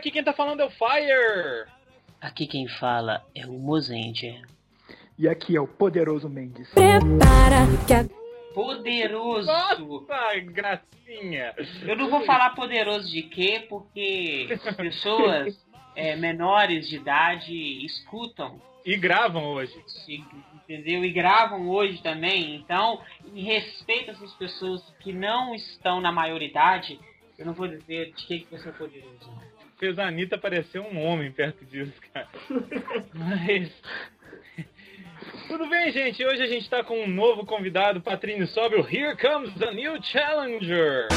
aqui quem tá falando é o Fire. Aqui quem fala é o Mozendia. E aqui é o poderoso Mendes. Prepara que a... Poderoso! Nossa, gracinha! Eu não vou falar poderoso de quê, porque pessoas é, menores de idade escutam. E gravam hoje. Entendeu? E gravam hoje também. Então, em respeito a essas pessoas que não estão na maioridade, eu não vou dizer de que, que você é poderoso. Fez a Anitta parecer um homem perto disso, cara. Mas. Tudo bem, gente? Hoje a gente tá com um novo convidado, Patrício Sobe, o Here Comes the New Challenger.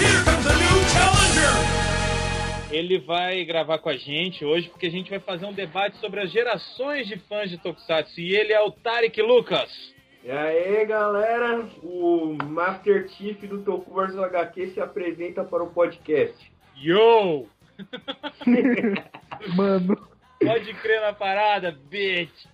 Here comes a new challenger! Ele vai gravar com a gente hoje porque a gente vai fazer um debate sobre as gerações de fãs de Tokusatsu. E ele é o Tarek Lucas. E aí, galera, o Master Chief do Tokuverso HQ se apresenta para o podcast. Yo! Mano. Pode crer na parada, bitch!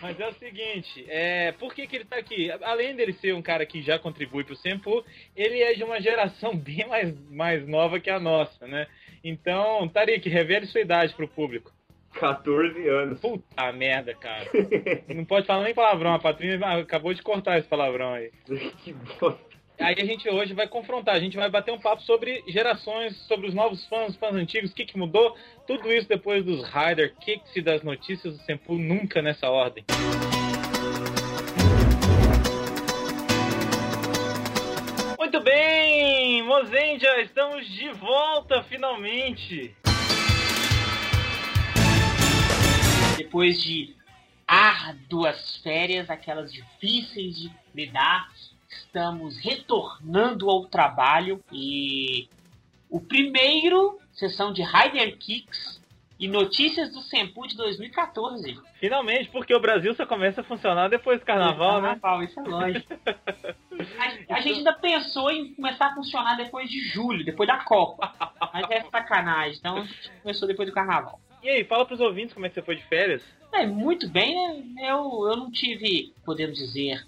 Mas é o seguinte, é, por que, que ele tá aqui? Além dele ser um cara que já contribui pro Sempo, ele é de uma geração bem mais, mais nova que a nossa, né? Então, Tarik, revele sua idade pro público. 14 anos. Puta merda, cara. Não pode falar nem palavrão, a Patrícia acabou de cortar esse palavrão aí. que bosta. Aí a gente hoje vai confrontar, a gente vai bater um papo sobre gerações, sobre os novos fãs, fãs antigos, o que, que mudou, tudo isso depois dos Rider Kicks e das notícias do Sempu, nunca nessa ordem. Muito bem, Mozendia, estamos de volta finalmente. Depois de árduas férias, aquelas difíceis de lidar, estamos retornando ao trabalho e o primeiro sessão de Rider Kicks e notícias do Sempu de 2014. Finalmente, porque o Brasil só começa a funcionar depois do carnaval, né? Carnaval, isso é lógico. a, a gente ainda pensou em começar a funcionar depois de julho, depois da Copa. Mas é sacanagem, então a gente começou depois do carnaval. E aí, fala pros ouvintes como é que você foi de férias. É, muito bem, né? Eu, eu não tive, podemos dizer,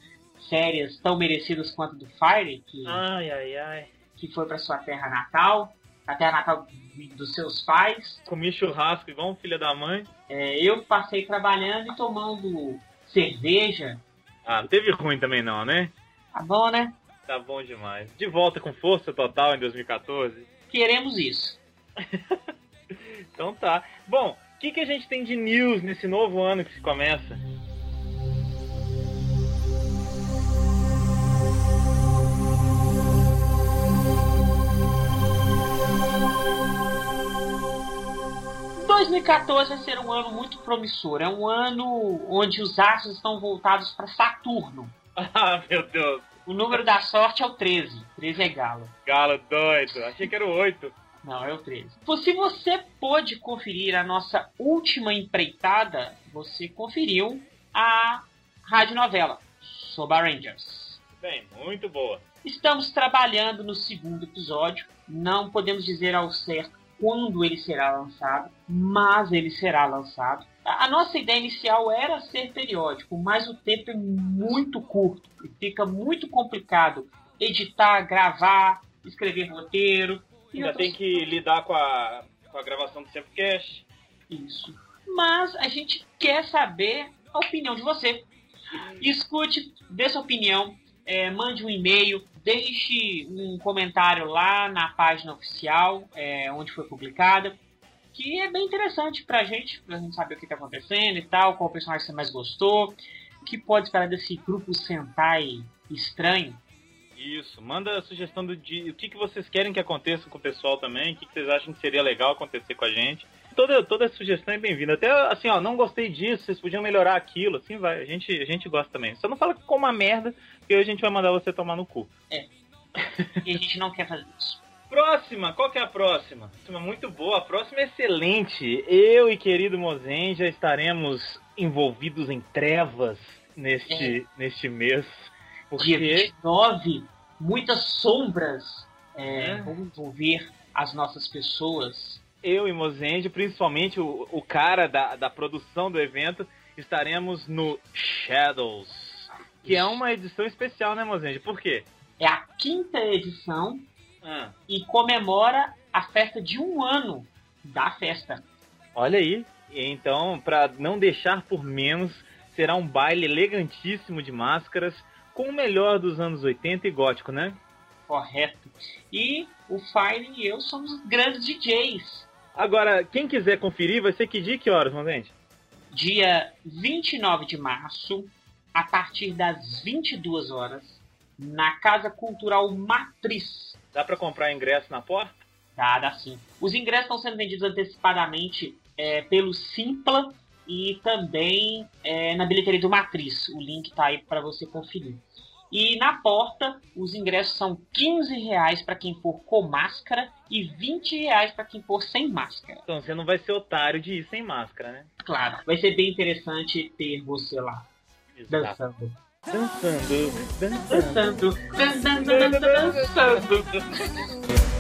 férias tão merecidas quanto do Fire, que, Ai, ai, ai. que foi para sua terra natal, a terra natal dos seus pais. Comi churrasco igual um filho da mãe. É, eu passei trabalhando e tomando cerveja. Ah, não teve ruim também não, né? Tá bom, né? Tá bom demais. De volta com força total em 2014. Queremos isso. Então tá. Bom, o que, que a gente tem de news nesse novo ano que se começa? 2014 vai ser um ano muito promissor. É um ano onde os astros estão voltados para Saturno. Ah, meu Deus. O número da sorte é o 13. 13 é galo. Galo doido. Achei que era o 8. Não, é o 13. Se você pôde conferir a nossa última empreitada, você conferiu a radionovela Soba Rangers. Bem, muito boa. Estamos trabalhando no segundo episódio. Não podemos dizer ao certo quando ele será lançado, mas ele será lançado. A nossa ideia inicial era ser periódico, mas o tempo é muito curto e fica muito complicado editar, gravar, escrever roteiro. e Ainda tem que lidar com a, com a gravação do Sempocast. Isso. Mas a gente quer saber a opinião de você. Escute, dê sua opinião, é, mande um e-mail, deixe um comentário lá na página oficial, é, onde foi publicada, que é bem interessante pra gente, pra gente saber o que tá acontecendo e tal, qual personagem você mais gostou, o que pode esperar desse grupo Sentai estranho. Isso, manda a sugestão do dia. O que, que vocês querem que aconteça com o pessoal também? O que, que vocês acham que seria legal acontecer com a gente? Toda, toda sugestão é bem-vinda. Até assim, ó, não gostei disso, vocês podiam melhorar aquilo, assim vai. A gente, a gente gosta também. Só não fala com uma merda, porque a gente vai mandar você tomar no cu. E a gente não quer fazer isso. Próxima, qual que é a próxima? Próxima muito boa, a próxima é excelente. Eu e querido Mozen já estaremos envolvidos em trevas neste, neste mês. Dia Porque 29, muitas sombras é, É. vão envolver as nossas pessoas. eu e Mozende, principalmente o, o cara da, da produção do evento, estaremos no Shadows. Que é uma edição especial, né, Mozende? Por quê? É a quinta edição Ah, e comemora a festa de um ano da festa. Olha aí. Então, para não deixar por menos, será um baile elegantíssimo de máscaras com o melhor dos anos 80 e gótico, né? Correto. E o Fire e eu somos grandes DJs. Agora, quem quiser conferir, vai ser que dia e que horas, gente? Dia 29 de março, a partir das 22 horas, na Casa Cultural Matriz. Dá para comprar ingresso na porta? Dá, dá sim. Os ingressos estão sendo vendidos antecipadamente é, pelo Simpla e também é, na bilheteria do Matriz. O link tá aí para você conferir. E na porta, os ingressos são 15 reais para quem for com máscara e 20 reais para quem for sem máscara. Então você não vai ser otário de ir sem máscara, né? Claro, vai ser bem interessante ter você lá Exato. dançando. Dançando, dançando. Dançando, dançando, dançando.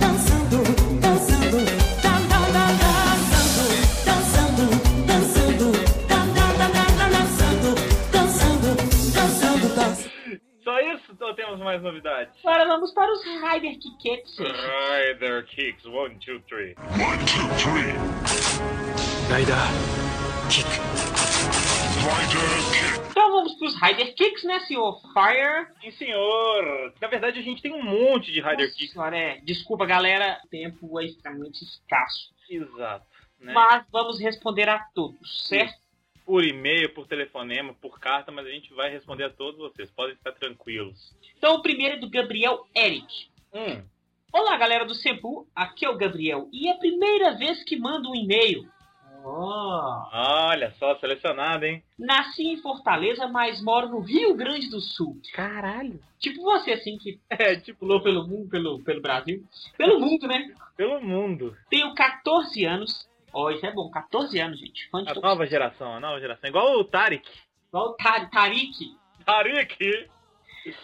dançando, dançando, dan, dan, dan, dançando, dançando, dançando, dan, dan, dan, dan, dan, dançando, dançando, dançando, dançando. Só isso ou temos mais novidades? Agora vamos para os Rider Kikets. Rider Kicks, one, two, three. One, two, three. Rider kick. Então vamos para os Rider Kicks, né, senhor Fire? Sim, senhor. Na verdade, a gente tem um monte de Rider Nossa Kicks. senhora, é. Desculpa, galera. O tempo é extremamente escasso. Exato. Né? Mas vamos responder a todos, certo? Por e-mail, por telefonema, por carta, mas a gente vai responder a todos vocês. Podem ficar tranquilos. Então o primeiro é do Gabriel Eric. Hum. Olá, galera do Sempu. Aqui é o Gabriel. E é a primeira vez que mando um e-mail. Oh. Olha só, selecionado, hein? Nasci em Fortaleza, mas moro no Rio Grande do Sul. Caralho. Tipo você, assim, que É, tipo, pulou pelo mundo, pelo, pelo Brasil. Pelo mundo, né? pelo mundo. Tenho 14 anos. Ó, isso é bom, 14 anos, gente. Fã de A todos. nova geração, a nova geração. Igual o Tarek. Igual o Tar- Tarik. Tarek!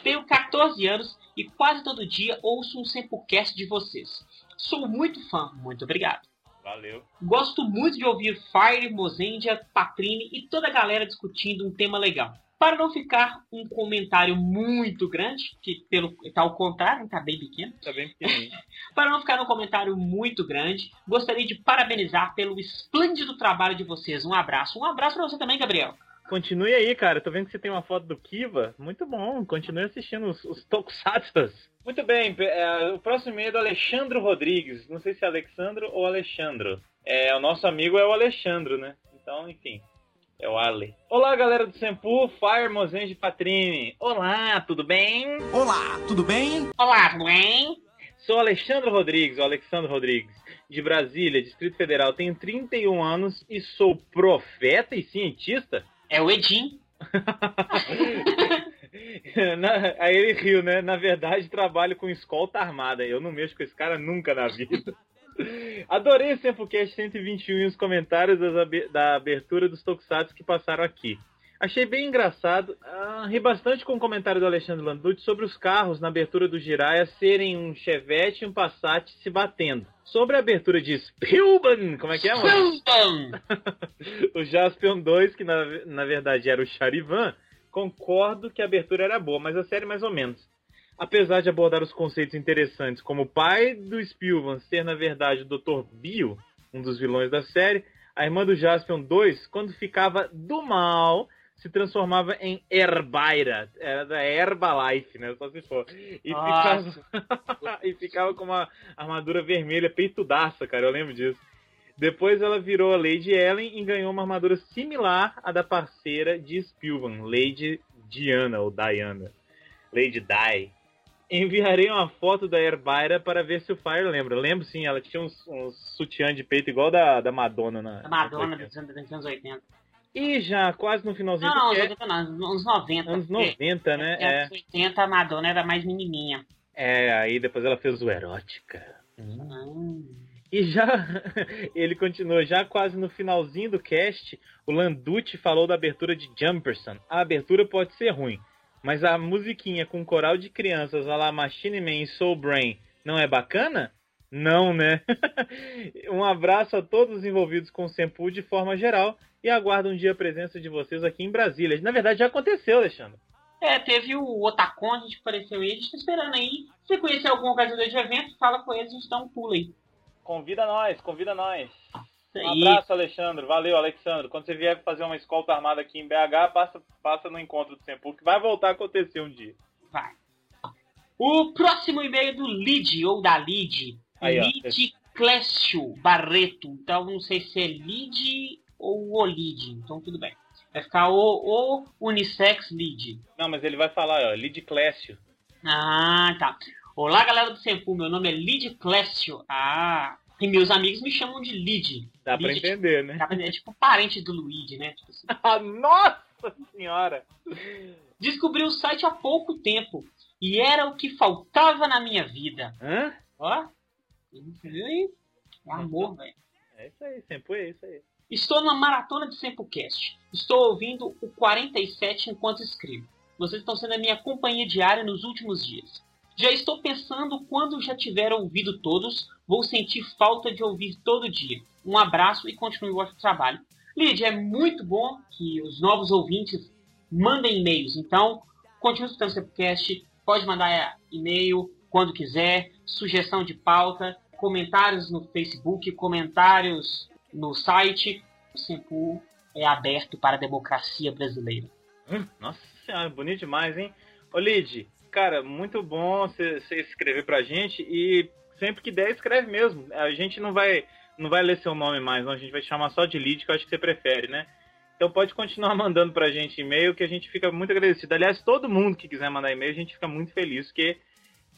Tenho 14 anos e quase todo dia ouço um Sempocast de vocês. Sou muito fã, muito obrigado. Valeu. Gosto muito de ouvir Fire, Mozendia, Patrine e toda a galera discutindo um tema legal. Para não ficar um comentário muito grande, que pelo tá ao contrário, tá bem pequeno. Tá bem pequenininho. Para não ficar um comentário muito grande, gostaria de parabenizar pelo esplêndido trabalho de vocês. Um abraço. Um abraço para você também, Gabriel. Continue aí, cara. Tô vendo que você tem uma foto do Kiva. Muito bom. Continue assistindo os, os Tokusatsas. Muito bem. é, o próximo e-mail é do Alexandro Rodrigues. Não sei se é Alexandro ou Alexandro. É, o nosso amigo é o Alexandro, né? Então, enfim. É o Ale. Olá, galera do Sempu, Fire, Mozenji e Patrine. Olá, tudo bem? Olá, tudo bem? Olá, tudo bem? Sou Alexandre Rodrigues, o Alexandre Rodrigues, de Brasília, Distrito Federal. Tenho 31 anos e sou profeta e cientista. É o Edim. Na- aí ele riu, né? Na verdade, trabalho com escolta armada. Eu não mexo com esse cara nunca na vida. Adorei o Sempocast 121 e os comentários das da abertura dos Tokusatsu que passaram aqui. Achei bem engraçado. Ah, ri bastante com o comentário do Alexandre Landucci sobre os carros na abertura do Jiraiya serem um Chevette e um Passat se batendo. Sobre a abertura de Spielberg, como é que é, mano? o Jaspion 2, que na, na verdade era o Charivan, concordo que a abertura era boa, mas a série mais ou menos. Apesar de abordar os conceitos interessantes, como o pai do Spielman ser na verdade o Dr. Bio, um dos vilões da série, a irmã do Jaspion 2, quando ficava do mal, se transformava em Herbaira, era da Herbalife, né? Só se for. E Nossa. ficava, e ficava com uma armadura vermelha peitudaça, cara, eu lembro disso. Depois ela virou a Lady Ellen e ganhou uma armadura similar à da parceira de Spielman, Lady Diana ou Diana. Lady Di. Enviarei uma foto da Herbaira para ver se o Fire lembra. Lembro sim, ela tinha uns, uns sutiã de peito igual da, da Madonna na. Da Madonna dos anos, dos anos 80. E já quase no finalzinho Não, não, 80 não, anos 90. anos porque 90, né? Nos anos 80 a Madonna era mais menininha. É, é, aí depois ela fez o Erótica. Hum. E já, ele continuou, já quase no finalzinho do cast, o Landucci falou da abertura de Jumperson. A abertura pode ser ruim, mas a musiquinha com coral de crianças a la Machine Man e Soul Brain não é bacana? Não, né? um abraço a todos os envolvidos com o Sempu de forma geral e aguardo um dia a presença de vocês aqui em Brasília. Na verdade, já aconteceu, Alexandre. É, teve o Otacon, a gente apareceu aí, a gente tá esperando aí. Se você conhecer algum organizador de evento, fala com eles, a gente dá um pulo aí. Convida nós, convida nós. Um abraço, Alexandre. Valeu, Alexandre. Quando você vier fazer uma escolta armada aqui em BH, passa, passa no encontro do Sempu, que vai voltar a acontecer um dia. Vai. O próximo e-mail é do Lid, ou da Lid. Aí. Lid Clécio Barreto. Então, não sei se é Lid ou o Lid. Então, tudo bem. Vai ficar o, o Unissex Lid. Não, mas ele vai falar, ó, Lid Clécio. Ah, tá. Olá, galera do Sempu. Meu nome é Lid Clécio. Ah, e meus amigos me chamam de Lid. Dá pra Lid, entender, né? Dá pra entender, É tipo parente do Luigi, né? Tipo assim. Ah, Nossa senhora! Descobri o site há pouco tempo. E era o que faltava na minha vida. Hã? Ó, É amor, velho. É isso aí, Sempu é isso aí. Estou numa maratona de Sempocast. Estou ouvindo o 47 enquanto escrevo. Vocês estão sendo a minha companhia diária nos últimos dias. Já estou pensando quando já tiver ouvido todos, vou sentir falta de ouvir todo dia. Um abraço e continue o vosso trabalho. Lídia, é muito bom que os novos ouvintes mandem e-mails. Então, continue escutando o Sempocast. Pode mandar e-mail quando quiser, sugestão de pauta, comentários no Facebook, comentários no site. O Sempu é aberto para a democracia brasileira. Hum, Nossa senhora, bonito demais, hein? Ô, Lid, cara, muito bom você você escrever pra gente e sempre que der, escreve mesmo. A gente não vai, não vai ler seu nome mais, não. A gente vai chamar só de Lid, que eu acho que você prefere, né? Então pode continuar mandando pra gente e-mail, que a gente fica muito agradecido. Aliás, todo mundo que quiser mandar e-mail, a gente fica muito feliz, porque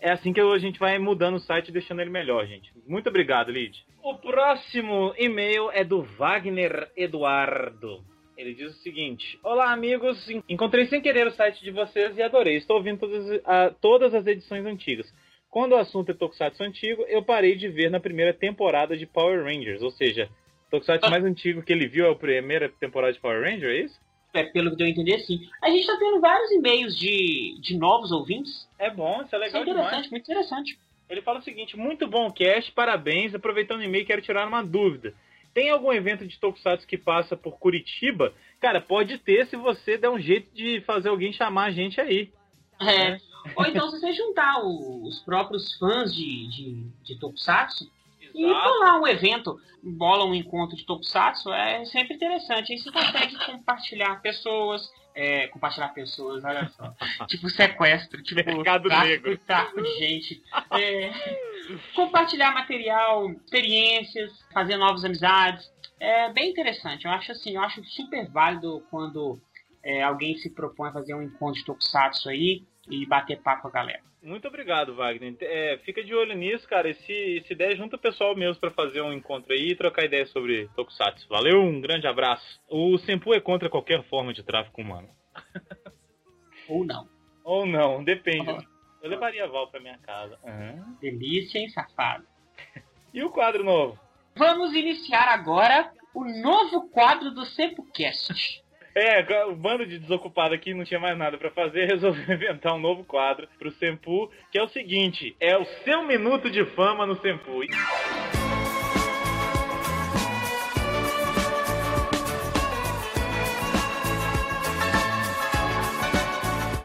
é assim que a gente vai mudando o site e deixando ele melhor, gente. Muito obrigado, Lid. O próximo e-mail é do Wagner Eduardo. Ele diz o seguinte: Olá, amigos. Encontrei sem querer o site de vocês e adorei. Estou ouvindo todas, a- todas as edições antigas. Quando o assunto é Tokusatsu antigo, eu parei de ver na primeira temporada de Power Rangers. Ou seja, o Tokusatsu mais antigo que ele viu é a primeira temporada de Power Ranger, é isso? É, pelo que deu a entender, sim. A gente tá tendo vários e-mails de, de novos ouvintes. É bom, isso é Isso é legal demais. interessante, muito interessante. Ele fala o seguinte: muito bom cast, parabéns. Aproveitando o e-mail, quero tirar uma dúvida. Tem algum evento de Tokusatsu que passa por Curitiba? Cara, pode ter se você der um jeito de fazer alguém chamar a gente aí. É. Ou então, se você juntar os próprios fãs de, de, de Tokusatsu e bolar um evento, bola um encontro de Tokusatsu, é sempre interessante. Aí você consegue compartilhar pessoas, é, compartilhar pessoas, olha só. tipo sequestro, tipo Mercado tráfico- negro. tráfico de gente. É, compartilhar material, experiências, fazer novas amizades. É bem interessante. Eu acho assim, eu acho super válido quando é, alguém se propõe a fazer um encontro de Tokusatsu aí e bater papo com a galera. Muito obrigado, Wagner. É, fica de olho nisso, cara. E se, se der, junta o pessoal mesmo pra fazer um encontro aí e trocar ideia sobre Tokusatsu. Valeu, um grande abraço. O Senpu é contra qualquer forma de tráfico humano. Ou não. Ou não, depende. Uhum. Eu levaria a Val pra minha casa. Aham. Delícia, hein, safado? E o quadro novo? Vamos iniciar agora o novo quadro do SempoCast. É, o bando de desocupado aqui não tinha mais nada pra fazer, resolveu inventar um novo quadro pro Senpu, que é o seguinte, é o seu minuto de fama no Senpu. E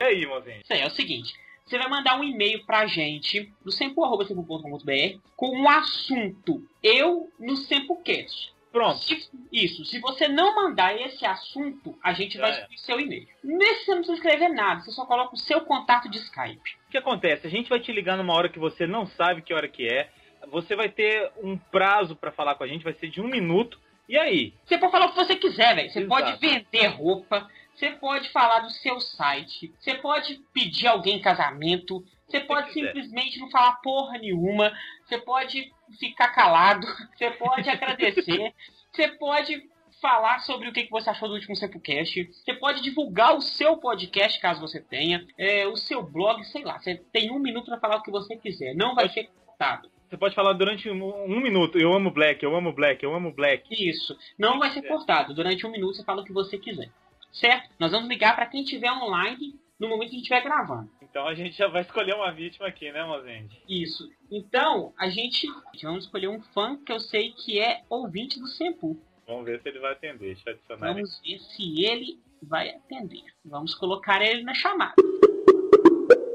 aí, mozinho? Isso aí, é o seguinte. Você vai mandar um e-mail pra gente no sempo.sempo.com.br com um assunto. Eu no SempoCast. Pronto. Se- isso. Se você não mandar esse assunto, a gente vai Já é. excluir seu e-mail. Nesse você não precisa escrever nada. Você só coloca o seu contato de Skype. O que acontece? A gente vai te ligar numa hora que você não sabe que hora que é. Você vai ter um prazo pra falar com a gente, vai ser de um minuto. E aí? Você pode falar o que você quiser, velho. Você Exato. pode vender roupa, você pode falar do seu site, você pode pedir alguém em casamento, você pode simplesmente não falar porra nenhuma, você pode ficar calado, você pode agradecer, você pode falar sobre o que você achou do último Sempocast, você pode divulgar o seu podcast, caso você tenha, é, o seu blog, sei lá, você tem um minuto pra falar o que você quiser, não vai ser cortado. Você pode falar durante um, um minuto. Eu amo Black, eu amo Black, eu amo Black. Isso. Não vai ser É. cortado. Durante um minuto você fala o que você quiser. Certo? Nós vamos ligar para quem estiver online no momento que a gente estiver gravando. Então a gente já vai escolher uma vítima aqui, né, Mozende? Isso. Então, a gente vamos escolher um fã que eu sei que é ouvinte do Sempu. Vamos ver se ele vai atender. Deixa eu adicionar ele. Vamos ver se ele vai atender. Vamos colocar ele na chamada.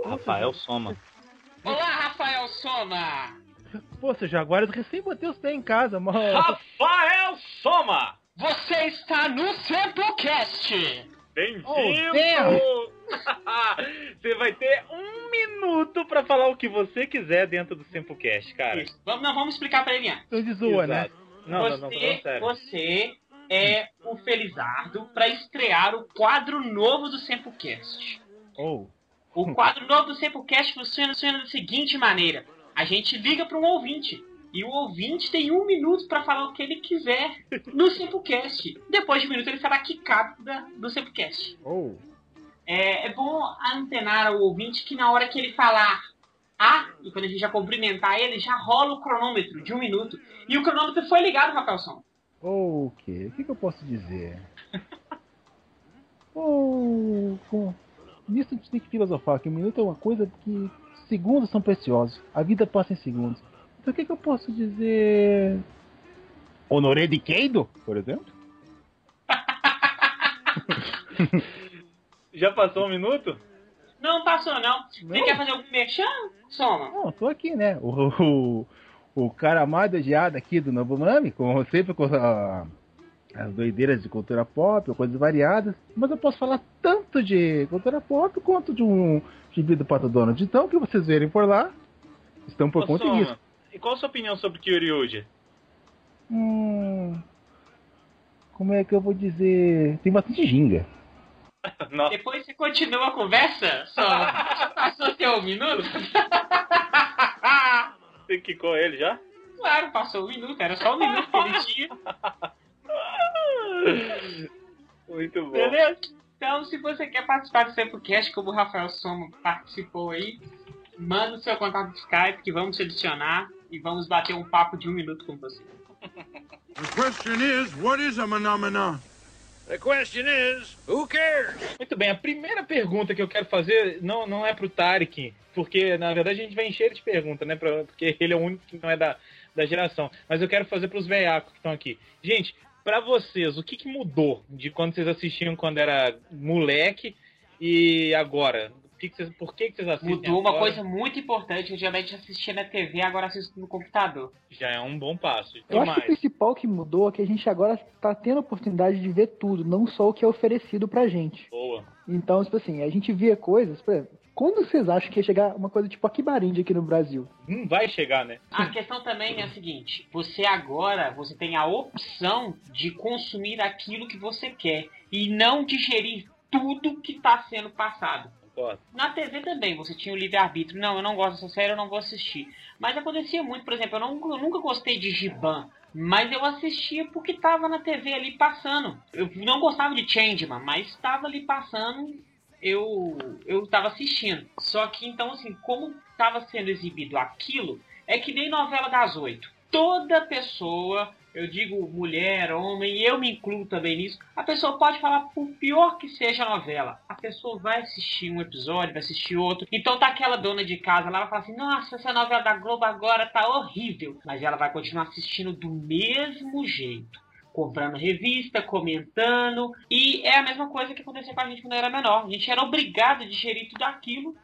Rafael Soma. Olá, Rafael Soma! Pô, seu Jaguares, recém botei os pés em casa, mano. Rafael Soma! Você está no Samplecast! Bem-vindo! Oh, você vai ter um minuto pra falar o que você quiser dentro do Simplecast, cara. Isso. Vamos, não, vamos explicar pra ele antes. Então de zoa, né? Exato. Não, não, não, você, você é o Felizardo pra estrear o quadro novo do Samplecast. Ou. O quadro novo do Samplecast funciona, funciona da seguinte maneira: a gente liga para um ouvinte. E o ouvinte tem um minuto para falar o que ele quiser no Samplecast. Depois de um minuto ele será quicado da, do Samplecast. Ou. É, é bom antenar o ouvinte que na hora que ele falar A, e quando a gente já cumprimentar ele, já rola o cronômetro de um minuto. E o cronômetro foi ligado, Rafael Som. Ou o quê? O que, que eu posso dizer? Ou. com- Nisso a gente tem que filosofar, que um minuto é uma coisa que segundos são preciosos. A vida passa em segundos. Então o que, que eu posso dizer? Honoré de Keido, por exemplo? Já passou um minuto? Não passou, não. Você Não. quer fazer algum merchan? Soma. Não, tô aqui, né? O, o, o cara mais odiado aqui do Novo Nami, como sempre com a- as doideiras de cultura pop, coisas variadas. Mas eu posso falar tanto de cultura pop quanto de um gibi do Pato Donald. Então, que vocês verem por lá, estão por Ô, conta Soma, disso. E qual a sua opinião sobre Kyoryuji? Hum, como é que eu vou dizer? Tem bastante ginga. Nossa, Depois você continua a conversa? Já passou seu um minuto? você quicou ele já? claro, passou um minuto. Era só um minuto que ele tinha. Muito bom. Beleza? Então, se você quer participar do Samplecast, como o Rafael Soma participou aí, manda o seu contato de Skype que vamos te adicionar e vamos bater um papo de um minuto com você. The question is, what is a phenomena? The question is, who cares? Muito bem, a primeira pergunta que eu quero fazer não, não é pro Tarek, porque na verdade a gente vai encher ele de perguntas, né? pra- porque ele é o único que não é da, da geração. Mas eu quero fazer pros veiacos que estão aqui. Gente, pra vocês, o que, que mudou de quando vocês assistiam quando era moleque e agora? Que que vocês, por que, que vocês assistem Mudou uma agora? coisa muito importante. Antigamente assistia na TV, agora assisto no computador. Já é um bom passo. Eu acho que o principal que mudou é que a gente agora está tendo a oportunidade de ver tudo, não só o que é oferecido pra gente. Boa. Então, tipo assim, a gente via coisas, por exemplo, quando vocês acham que ia chegar uma coisa tipo Akibarinde aqui no Brasil? Não vai chegar, né? A questão também é a seguinte: você agora você tem a opção de consumir aquilo que você quer e não digerir tudo que está sendo passado. Concordo. Na TV também, você tinha o livre-arbítrio. Não, eu não gosto dessa série, eu não vou assistir. Mas acontecia muito, por exemplo, eu, não- eu nunca gostei de Giban. Mas eu assistia porque estava na TV ali passando. Eu não gostava de Changeman, mas estava ali passando, eu eu estava assistindo. Só que então, assim, como estava sendo exibido aquilo, é que nem novela das oito. Toda pessoa, eu digo mulher, homem, e eu me incluo também nisso, a pessoa pode falar por pior que seja a novela. A pessoa vai assistir um episódio, vai assistir outro. Então tá aquela dona de casa lá, vai falar assim, nossa, essa novela da Globo agora tá horrível. Mas ela vai continuar assistindo do mesmo jeito. Comprando revista, comentando. E é a mesma coisa que acontecia com a gente quando era menor. A gente era obrigado a digerir tudo aquilo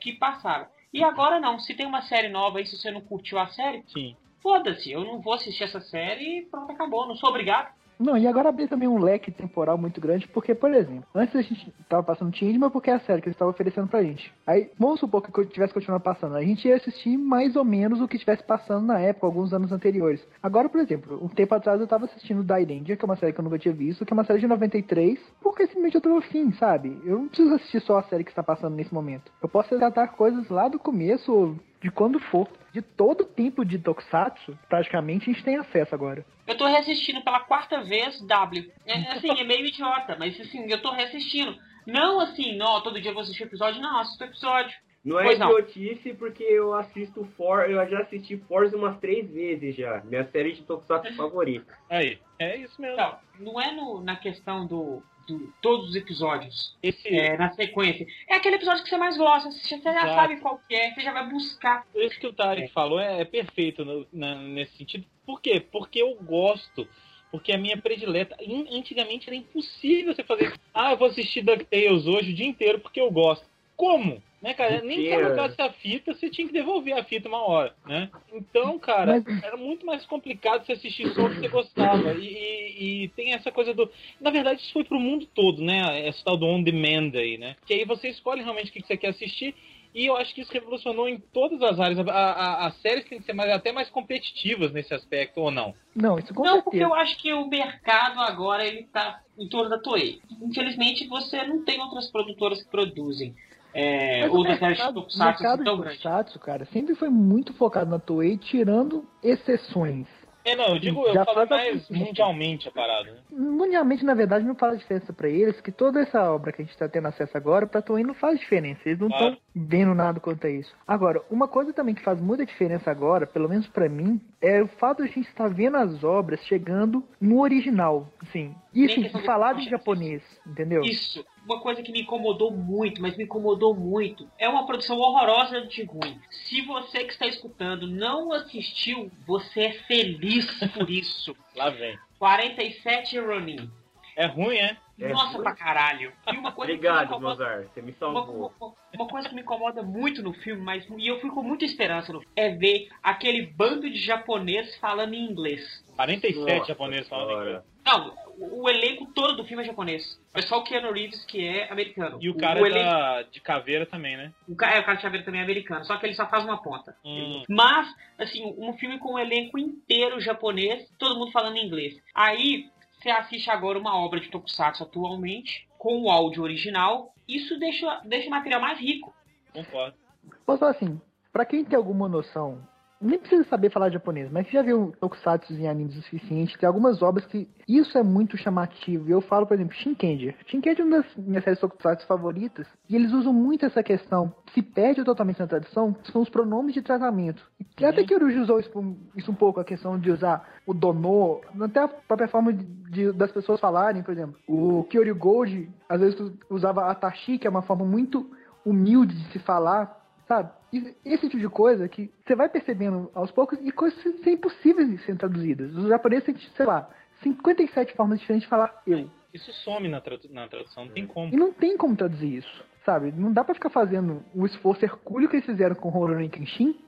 que passava. E agora não. Se tem uma série nova aí, se você não curtiu a série, Sim. Foda-se. Eu não vou assistir essa série e pronto, acabou. Não sou obrigado. Não, e agora abrir também um leque temporal muito grande, porque, por exemplo, antes a gente tava passando Changeman porque é a série que eles estavam oferecendo pra gente. Aí, vamos supor que eu tivesse continuado passando. A gente ia assistir mais ou menos o que estivesse passando na época, alguns anos anteriores. Agora, por exemplo, um tempo atrás eu tava assistindo Dairanger, que é uma série que eu nunca tinha visto, que é uma série de 93, porque simplesmente eu tô afim, sabe? Eu não preciso assistir só a série que está passando nesse momento. Eu posso resgatar coisas lá do começo, de quando for. De todo tipo de Tokusatsu, praticamente, a gente tem acesso agora. Eu tô reassistindo pela quarta vez W. É, assim, é meio idiota, mas assim, eu tô reassistindo. Não assim, não, todo dia eu vou assistir episódio, não, assisto episódio. Não é Pois não. idiotice porque eu assisto For, eu já assisti Forza umas três vezes já. Minha série de Tokusatsu favorita. Aí. É isso mesmo. Não, não é no, na questão do, do todos os episódios, Esse, é, na sequência. É aquele episódio que você mais gosta, você já Exato. sabe qual que é, você já vai buscar. Isso que o Tarek falou é, é perfeito no- na- nesse sentido. Por quê? Porque eu gosto. Porque a minha predileta. An- Antigamente era impossível você fazer. Ah, eu vou assistir DuckTales hoje o dia inteiro porque eu gosto. Como? Né, cara? Nem que Porque- alugasse a fita, você tinha que devolver a fita uma hora, né? Então, cara, Mas- era muito mais complicado você assistir só o que você gostava. E, e- e tem essa coisa do. Na verdade, isso foi pro mundo todo, né? Esse tal do on demand aí, né? Que aí você escolhe realmente o que que você quer assistir. E eu acho que isso revolucionou em todas as áreas. A- a- as séries têm que ser mais, até mais competitivas nesse aspecto, ou não? Não, isso com não, porque certeza. eu acho que o mercado agora ele tá em torno da Toei. Infelizmente, você não tem outras produtoras que produzem. É, ou o das séries de Tokusatsu mercado assim, tão de grande. Tokusatsu, cara, sempre foi muito focado na Toei, tirando exceções. É, não, eu digo, eu Já falo faz a mais mundialmente a parada, né? Mundialmente, na verdade, não faz diferença pra eles, que toda essa obra que a gente tá tendo acesso agora, pra Toei não faz diferença. Eles não estão Claro. vendo nada quanto a isso. Agora, uma coisa também que faz muita diferença agora, pelo menos pra mim, é o fato de a gente estar vendo as obras chegando no original, assim. De falado em japonês, entendeu? Isso. Uma coisa que me incomodou muito, mas me incomodou muito, é uma produção horrorosa de ruim. Se você que está escutando não assistiu, você é feliz por isso. Lá vem. 47 Ronin. É ruim, é? É Nossa ruim? pra caralho. E uma coisa Obrigado, incomoda- Mozart. Você me Uma, salvou. uma- uma coisa que me incomoda muito no filme, mas e eu fui com muita esperança no é ver aquele bando de japonês falando em inglês. 47 Nossa japoneses falando senhora. inglês. Não, o, o elenco todo do filme é japonês. É só o Keanu Reeves que é americano. E o cara o elenco, da, de caveira também, né? o, ca- é, o cara de chaveiro também é americano, só que ele só faz uma ponta. Hum. Mas, assim, um filme com o elenco inteiro japonês, todo mundo falando inglês. Aí, você assiste agora uma obra de Tokusatsu atualmente, com o áudio original, isso deixa, deixa o material mais rico. Concordo. Posso falar assim, pra quem tem alguma noção, nem precisa saber falar japonês, mas que já viu tokusatsu em animes o suficiente, tem algumas obras que isso é muito chamativo. E eu falo, por exemplo, Shinkenger. Shinkenger é uma das minhas séries tokusatsu favoritas, e eles usam muito essa questão, se perde totalmente na tradução, são os pronomes de tratamento. E até que o Ryuji usou isso, isso um pouco, a questão de usar o dono, até a própria forma de, de- das pessoas falarem, por exemplo. O Kyoryu Gold, às vezes, usava atashi, que é uma forma muito humilde de se falar, sabe? E esse tipo de coisa que você vai percebendo aos poucos e coisas que são impossíveis de serem traduzidas. Os japoneses têm, sei lá, 57 formas diferentes de falar eu. Isso some na, tradu- na tradução, não tem como. E não tem como traduzir isso, sabe? Não dá pra ficar fazendo o esforço hercúleo que eles fizeram com Rurouni Kenshin, que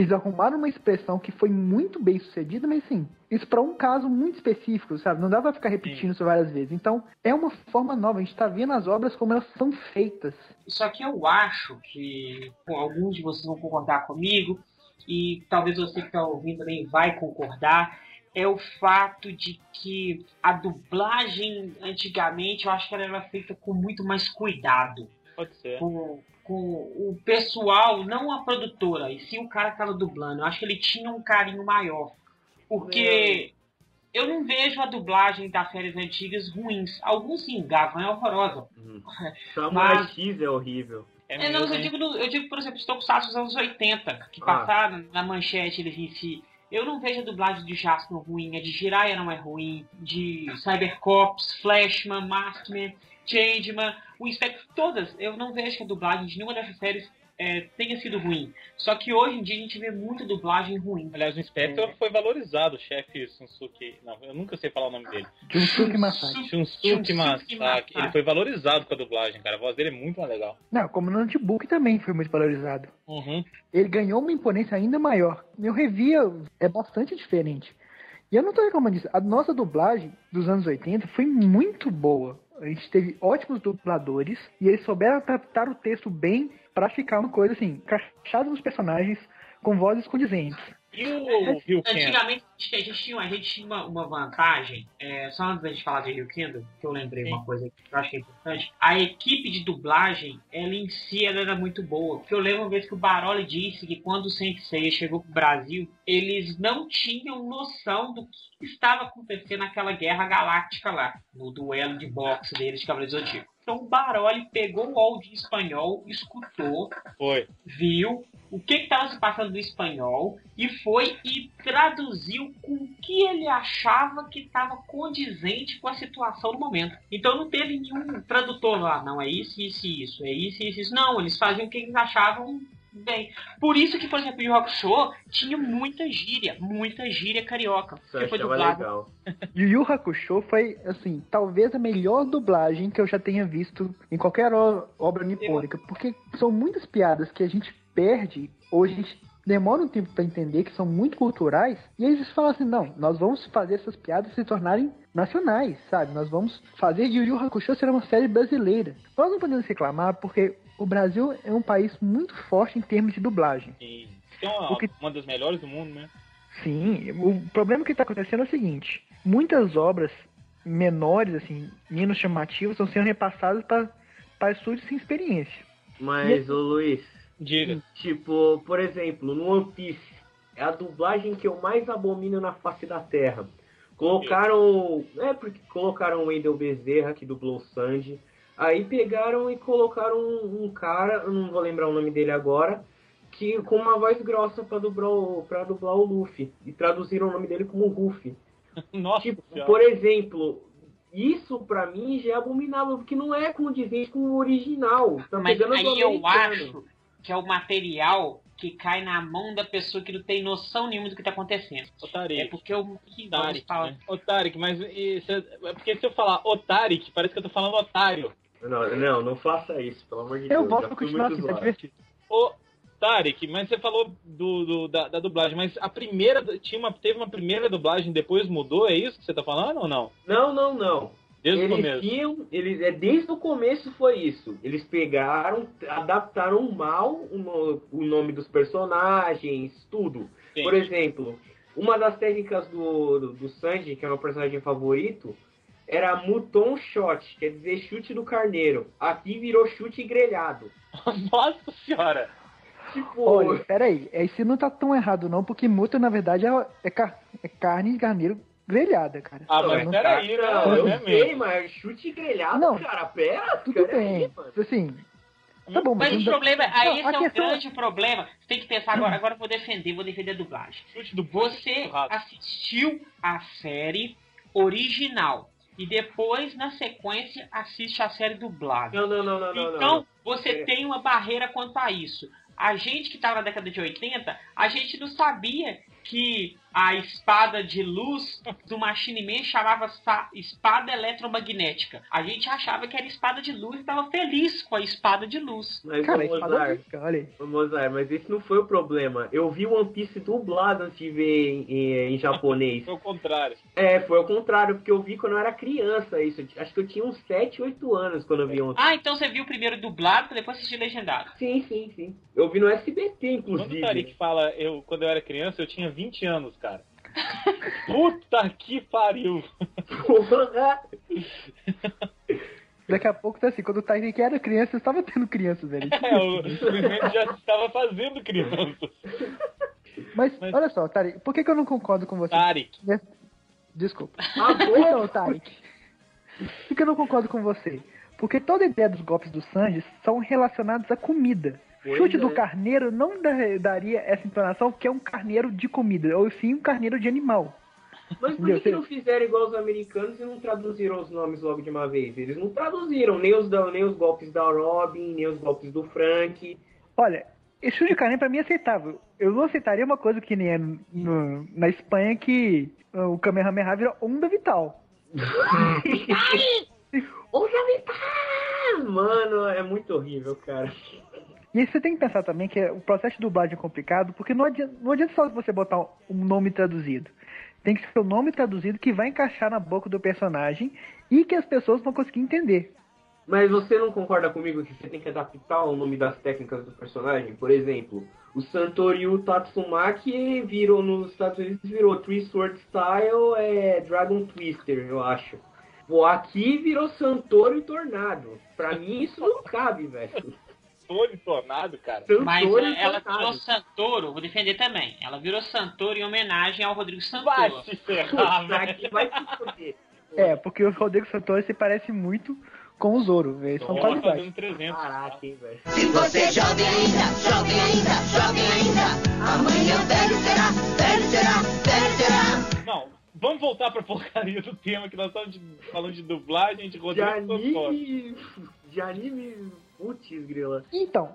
eles arrumaram uma expressão que foi muito bem sucedida, mas assim, isso pra um caso muito específico, sabe? Não dá pra ficar repetindo isso várias vezes. Então, é uma forma nova, a gente tá vendo as obras como elas são feitas. Só que eu acho que bom, alguns de vocês vão concordar comigo, e talvez você que está ouvindo também vai concordar, é o fato de que a dublagem antigamente eu acho que ela era feita com muito mais cuidado. Pode ser. Com, com o pessoal, não a produtora, e sim o cara que estava dublando. Eu acho que ele tinha um carinho maior. Porque eu não vejo a dublagem das séries antigas ruins. Alguns se engavam, é horrorosa. Hum. Samurai Mas- X é horrível. É É, não, mesmo, eu digo, eu digo, por exemplo, os Tokusatsu dos anos 80, que Ah. passaram na manchete eles em si. Eu não vejo a dublagem de Jaspion ruim, a de Jiraiya não é ruim, de Cybercops, Flashman, Maskman, Changeman, o Inspector, todas. Eu não vejo que a dublagem de nenhuma dessas séries é, tenha sido ruim. Só que hoje em dia a gente vê muita dublagem ruim. Aliás, o Inspector foi valorizado, o chefe Sunsuke. Não, eu nunca sei falar o nome dele. Junsuke Masaki. Shunsuke Shunsuke Masaki. Masaki. Ele foi valorizado com a dublagem, cara. A voz dele é muito mais legal. Não, como no notebook também foi muito valorizado. Uhum. ele ganhou uma imponência ainda maior. Eu revia, é bastante diferente. E eu não tô reclamando disso. A nossa dublagem dos anos 80 foi muito boa. A gente teve ótimos dubladores e eles souberam adaptar o texto bem pra ficar uma coisa assim, encaixada nos personagens com vozes condizentes. E o Rio? Antigamente a gente tinha, a gente tinha uma, uma vantagem, é, só antes da gente falar de Rio Kingdom, que eu lembrei Sim. uma coisa que eu acho que é importante. A equipe de dublagem, ela em si ela era muito boa. Porque eu lembro uma vez que o Baroli disse que quando o Sensei chegou pro Brasil, eles não tinham noção do que estava acontecendo naquela guerra galáctica lá, no duelo de boxe deles de Cavaleiro do Zodíaco. Então o Baroli pegou o áudio em espanhol, escutou, Foi. viu o que estava se passando no espanhol e foi e traduziu com o que ele achava que estava condizente com a situação no momento. Então não teve nenhum tradutor lá, não, é isso, isso e isso, é isso, isso, isso. Não, eles faziam o que eles achavam bem. Por isso que, por exemplo, o Yu Hakusho tinha muita gíria, muita gíria carioca. Isso Que foi dublado. legal. Yu Yu Hakusho foi, assim, talvez a melhor dublagem que eu já tenha visto em qualquer obra nipônica, porque são muitas piadas que a gente perde, ou a gente demora um tempo pra entender, que são muito culturais, e aí eles falam assim, não, nós vamos fazer essas piadas se tornarem nacionais, sabe? Nós vamos fazer Yu Yu Hakusho ser uma série brasileira. Nós não podemos reclamar, porque o Brasil é um país muito forte em termos de dublagem. E é uma, O que- uma das melhores do mundo, né? Sim, o problema que está acontecendo é o seguinte: muitas obras menores, assim, menos chamativas, estão sendo repassadas para para estúdios sem experiência. Mas, ô Luiz, Diga. tipo, por exemplo, no One Piece, é a dublagem que eu mais abomino na face da Terra. Colocaram. É, porque colocaram o Wendel Bezerra, que dublou o Sanji. Aí pegaram e colocaram um, um cara, eu não vou lembrar o nome dele agora, que com uma voz grossa pra dublar o, pra dublar o Luffy. E traduziram o nome dele como Ruffy. Nossa Tipo, por exemplo, isso pra mim já é abominável, porque não é condizente com o original. Tá Mas aí eu acho que é o material que cai na mão da pessoa que não tem noção nenhuma do que tá acontecendo. Ô, Tarik. É porque eu que Otarik, falar. né? Otarik, mas isso é é porque se eu falar Otarik, parece que eu tô falando otário. Não, não, não faça isso, pelo amor de Eu Deus. volto pra fui continuar assim, tá divertido. Ô, Tarek, mas você falou do, do- da, da dublagem, mas a primeira tinha uma, teve uma primeira dublagem, depois mudou, é isso que você tá falando ou não? Não, não, não. Desde o eles começo. tinham, eles, é, desde o começo foi isso. Eles pegaram, adaptaram mal o, o nome dos personagens, tudo. Sim. Por exemplo, uma das técnicas do, do, do Sanji, que é o meu personagem favorito, era Muton Shot, quer dizer chute do carneiro. Aqui virou chute grelhado. Nossa senhora! Tipo, Olha, peraí, esse não tá tão errado não, porque muta na verdade é, é, car- é carne de carneiro grelhada, cara. Ah, Não, mas não peraí, não, né? eu É sei, mesmo. mas chute grelhado, Não, cara, pera, Tudo aí, bem, mano. assim, tá bom, mas... Mas o problema, aí Não, esse é o questão- grande problema. Você tem que pensar agora, agora eu vou defender, vou defender a dublagem. Chute do Você assistiu a série original e depois, na sequência, assiste a série dublada. Não, não, não, não, Então, não. você É. tem uma barreira quanto a isso. A gente que estava na década de 80, a gente não sabia que a espada de luz do Machine Man chamava espada eletromagnética. A gente achava que era espada de luz e estava feliz com a espada de luz. Mas, Cara, olha aí. ô, Mozart, mas esse não foi o problema. Eu vi One Piece dublado antes de ver em, em- em japonês. Foi o contrário. é, foi ao contrário, porque eu vi quando eu era criança isso. Acho que eu tinha uns 7, 8 anos quando eu vi One Piece. Ah, então você viu primeiro dublado para depois assistir legendado. Sim, sim, sim. Eu vi no SBT, Quando o inclusive. Tarik fala, eu, quando eu era criança, eu tinha 20 anos, cara. Puta que pariu! Porra. Daqui a pouco tá assim, quando o Tyreek era criança, eu estava tendo crianças, velho. É, simplesmente já estava fazendo criança. Mas, Mas- olha só, Tarek, por que, que eu não concordo com você? Tarik. Desculpa. Ah, bom. Então, Tarek, por que eu não concordo com você? Porque toda a ideia dos golpes do Sanji são relacionados à comida. Pois Chute é. do carneiro não da- daria essa entonação que é um carneiro de comida, ou sim um carneiro de animal. Mas por que, que não fizeram igual os americanos e não traduziram os nomes logo de uma vez? Eles não traduziram nem os, da- nem os golpes da Robin, nem os golpes do Frank. Olha, esse chute de carneiro pra mim é aceitável. Eu não aceitaria uma coisa que nem é no- na Espanha que ah, o Kamehameha vira onda vital. Ouça Vitar! Mano, é muito horrível, cara. E aí você tem que pensar também que o processo de dublagem é complicado, porque não adianta, não adianta só você botar um nome traduzido. Tem que ser o nome traduzido que vai encaixar na boca do personagem e que as pessoas vão conseguir entender. Mas você não concorda comigo que você tem que adaptar o nome das técnicas do personagem? Por exemplo, o Santoryu Tatsumaki virou nos Estados Unidos virou Three Sword Style é Dragon Twister, eu acho. Pô, aqui virou Santorio Tornado. Pra mim isso não cabe, velho. Todo tornado, cara. Mas Santorio eh, ela virou Santoro, vou defender também. Ela virou Santoro em homenagem ao Rodrigo Vai Santoro. se ferrar, velho. que vai se foder. É, porque o Rodrigo Santoro se parece muito com o Zoro. Eles são quase fazendo 300. Caraca, hein, velho. Se você é jovem ainda, jovem ainda, jovem ainda, amanhã velho será, velho será, velho será. Não, vamos voltar pra porcaria do tema que nós estamos de- falando de dublagem de De Rodrigo Santoro. anime. De anime. Putz, grila. Então,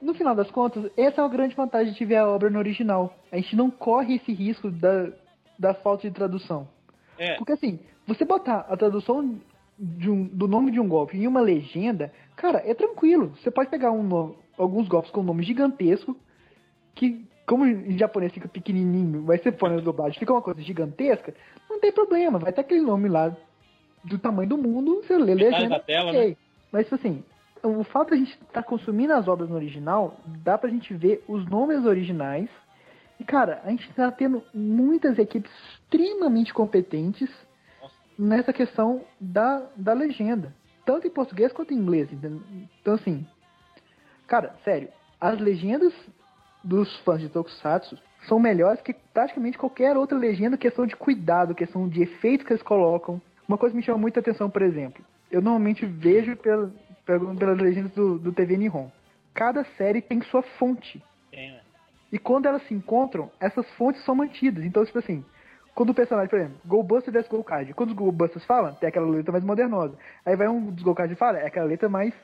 no final das contas, essa é uma grande vantagem de ver a obra no original. A gente não corre esse risco da, da falta de tradução. É. Porque assim, você botar a tradução de um- do nome de um golpe em uma legenda, cara, é tranquilo. Você pode pegar um alguns golpes com nome gigantesco, que, como em japonês fica pequenininho, vai ser fora da dublagem, fica uma coisa gigantesca, não tem problema, vai ter aquele nome lá do tamanho do mundo, você lê legenda, da tela, ok. Mas tipo assim, o fato de a gente estar consumindo as obras no original, dá pra gente ver os nomes originais. E cara, a gente tá tendo muitas equipes extremamente competentes nessa questão da, da legenda. Tanto em português quanto em inglês. Então assim, cara, sério, as legendas dos fãs de Tokusatsu são melhores que praticamente qualquer outra legenda, questão de cuidado, questão de efeitos que eles colocam. Uma coisa que me chama muita atenção, por exemplo, eu normalmente vejo pela, pela, pelas legendas do, do TV Nihon. Cada série tem sua fonte. Tem, né? E quando elas se encontram, essas fontes são mantidas. Então, tipo assim, quando o personagem, por exemplo, Goldbuster vs Golcard, quando os Goldbusters falam, tem aquela letra mais modernosa. Aí vai um dos Golcard e fala, é aquela letra mais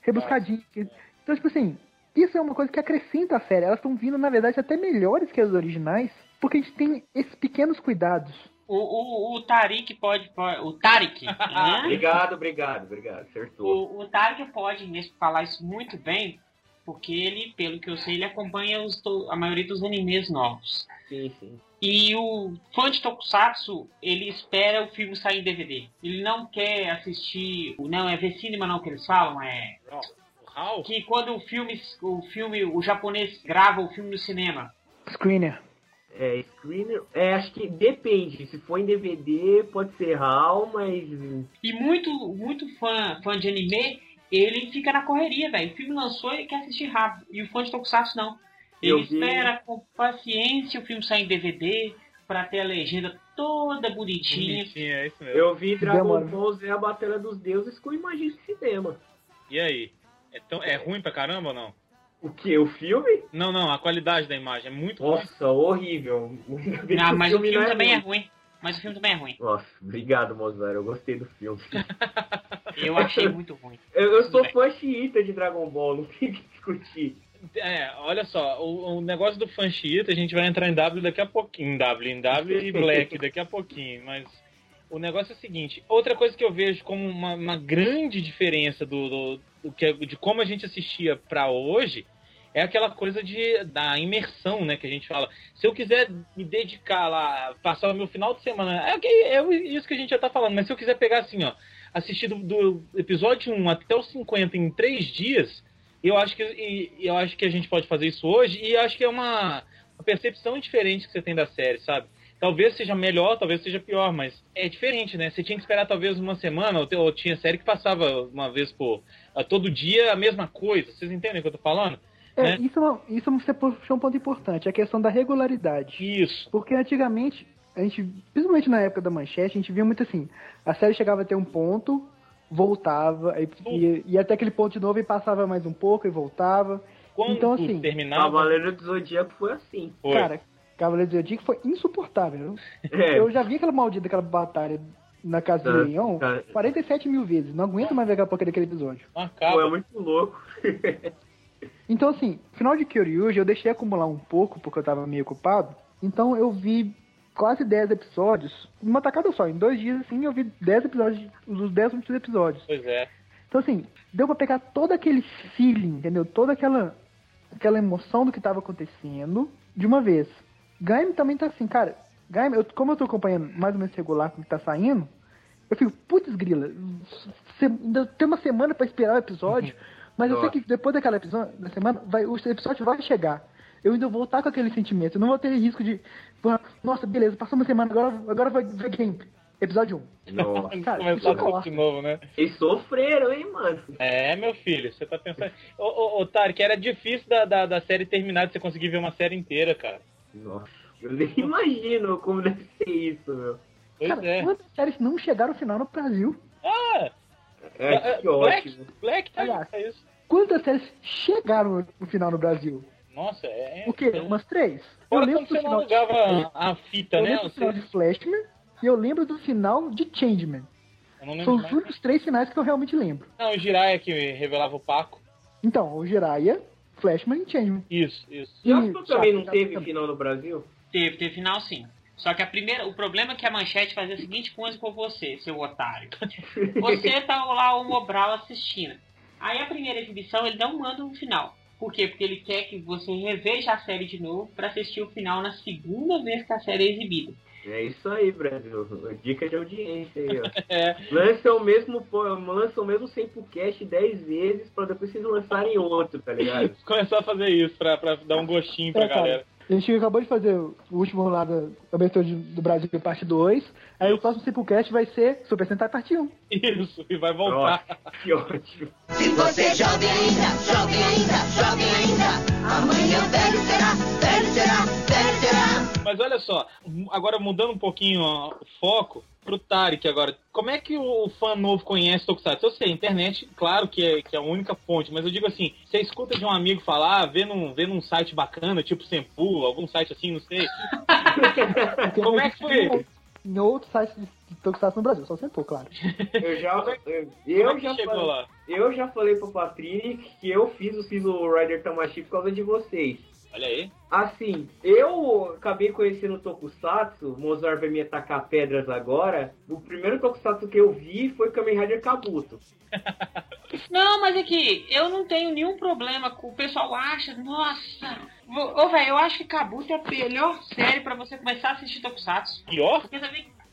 rebuscadinha. Então, tipo assim, isso é uma coisa que acrescenta a série. Elas estão vindo, na verdade, até melhores que as originais, porque a gente tem esses pequenos cuidados. O, o, o Tarik pode, pode- O Tarik. né? Obrigado, obrigado, obrigado. Acertou. O, o Tarek pode mesmo falar isso muito bem, porque ele, pelo que eu sei, ele acompanha os a maioria dos animes novos. Sim, sim. E o fã de Tokusatsu, ele espera o filme sair em DVD. Ele não quer assistir, não é ver cinema não que eles falam, é Hal? que quando o filme, o filme, o japonês grava o filme no cinema. Screener. É, screener. É, acho que depende. Se for em DVD, pode ser RAW, mas. E muito, muito fã, fã de anime, ele fica na correria, velho. O filme lançou, ele quer assistir rápido. E o fã de Tokusatsu não. Ele Eu vi- espera com paciência o filme sair em DVD pra ter a legenda toda bonitinha. Bonitinho, é isso mesmo. Eu vi Dragon. Ball Z, a Batalha dos Deuses, com imagem de cinema. E aí? É, tão, é ruim pra caramba ou não? O que? O filme? Não, não, a qualidade da imagem é muito ruim. Nossa, horrível. Ainda bem que Ah, mas o filme não também é ruim. ruim. Mas o filme também é ruim. Nossa, obrigado, Mozart. Eu gostei do filme. Eu achei muito ruim. Eu, eu sou fã xiita de Dragon Ball, não tem o que discutir. É, olha só, o, o negócio do fan xiita, a gente vai entrar em W daqui a pouquinho, em W, em W e Black daqui a pouquinho, mas o negócio é o seguinte, outra coisa que eu vejo como uma, uma grande diferença do, do, do que, de como a gente assistia pra hoje é aquela coisa de, da imersão, né, que a gente fala. Se eu quiser me dedicar lá, passar o meu final de semana, é, é isso que a gente já tá falando, mas se eu quiser pegar assim, ó, assistir do, do episódio 1 até o 50 em três dias, eu acho que e- eu acho que a gente pode fazer isso hoje e acho que é uma, uma percepção diferente que você tem da série, sabe? Talvez seja melhor, talvez seja pior, mas é diferente, né? Você tinha que esperar talvez uma semana, ou, ou tinha série que passava uma vez por a todo dia a mesma coisa. Vocês entendem o que eu tô falando? É, Né? isso, é isso você puxou um ponto importante, a questão da regularidade. Isso. Porque antigamente, a gente, principalmente na época da manchete, a gente via muito assim, a série chegava a ter um ponto, voltava, aí ia, ia até aquele ponto de novo e passava mais um pouco e voltava. Quando Então, assim, terminava, Cavaleiro do Zodíaco foi assim. foi. Cara, Cavaleiro do Zodíaco foi insuportável. É, Eu já vi aquela maldita, aquela batalha na casa do Leão tá. 47 mil vezes. Não aguento mais ver aquela porcaria daquele episódio. não pô, é acaba. muito louco. Então, assim, final de Kyoryuji eu deixei acumular um pouco, porque eu tava meio ocupado. Então eu vi quase 10 episódios, numa tacada só. Em dois dias, assim, eu vi 10 episódios, os 10 últimos episódios. Pois é. Então, assim, deu pra pegar todo aquele feeling, entendeu? Toda aquela, aquela emoção do que tava acontecendo de uma vez. Gaime também tá assim, cara. Gaime, eu, como eu tô acompanhando mais ou menos regular com o que tá saindo, eu fico, putz, grila, se- tem uma semana pra esperar o episódio, mas eu sei Nossa. que depois daquela episódio, da semana, vai, o episódio vai chegar. Eu ainda vou estar com aquele sentimento, eu não vou ter risco de, nossa, beleza, passou uma semana, agora, agora vai ver game. Episódio 1. Nossa. Cara, Começar isso tudo de novo, né? Eles sofreram, hein, mano? É, meu filho, você tá pensando. Ô, ô, ô Tarek, era difícil da, da, da série terminar, de você conseguir ver uma série inteira, cara. Nossa, eu nem imagino como deve ser isso, meu. Pois Cara, é. quantas séries não chegaram ao final no Brasil? Ah, É, que Black, ótimo. Black tá Aliás. é isso. Quantas séries chegaram no final no Brasil? Nossa, é. O quê? Umas três? Eu Fora lembro quando do você não final, alugava a fita, eu né? lembro do final Você- de Flashman e eu lembro do final de Changeman. Eu não lembro São os únicos três finais que eu realmente lembro. Não, o Jiraiya que revelava o Paco. Então, o Jiraiya Flashman e Changeman. Isso, isso. Jasper E- também não Jasper teve também. final no Brasil? Teve, teve final sim. Só que a primeira, o problema é que a manchete fazia a seguinte coisa com você, seu otário. Você tá lá o Mobral assistindo. Aí a primeira exibição ele não manda um final. Por quê? Porque ele quer que você reveja a série de novo pra assistir o final na segunda vez que a série é exibida. É isso aí, Brasil. Dica de audiência aí, ó. É. Lança o mesmo, lança o mesmo Sempocast 10 vezes pra depois vocês lançarem outro, tá ligado? Começar a fazer isso pra, pra dar um gostinho pra É, cara. galera. A gente acabou de fazer o último lá da abertura de- do Brasil, parte 2. Aí o próximo Simplecast vai ser Super Sentai parte 1. Isso, e vai voltar. Que ótimo. Se você jovem ainda, jovem ainda, jovem ainda, amanhã velho será, velho será, velho será. Mas olha só, agora mudando um pouquinho ó, o foco pro Tarek agora. Como é que o fã novo conhece Tokusatsu? Eu sei, a internet, claro que é, que é a única fonte, mas eu digo assim, você escuta de um amigo falar, vê num, vê num site bacana, tipo Sempu, algum site assim, não sei. Como é que foi? Em outros sites de de Tokusatsu no Brasil, só sempre, claro. Eu já, eu, é eu que já chegou falei, lá? eu já falei pro Patrick que eu fiz o Silo Rider Tamashi por causa de vocês. Olha aí. Assim, eu acabei conhecendo o Tokusatsu, Mozart vai me atacar pedras agora. O primeiro Tokusatsu que eu vi foi Kamen Rider Kabuto. Não, mas é que eu não tenho nenhum problema com o pessoal acha, nossa, ô velho, eu acho que Kabuto é a melhor série pra você começar a assistir Tokusatsu. Pior? Porque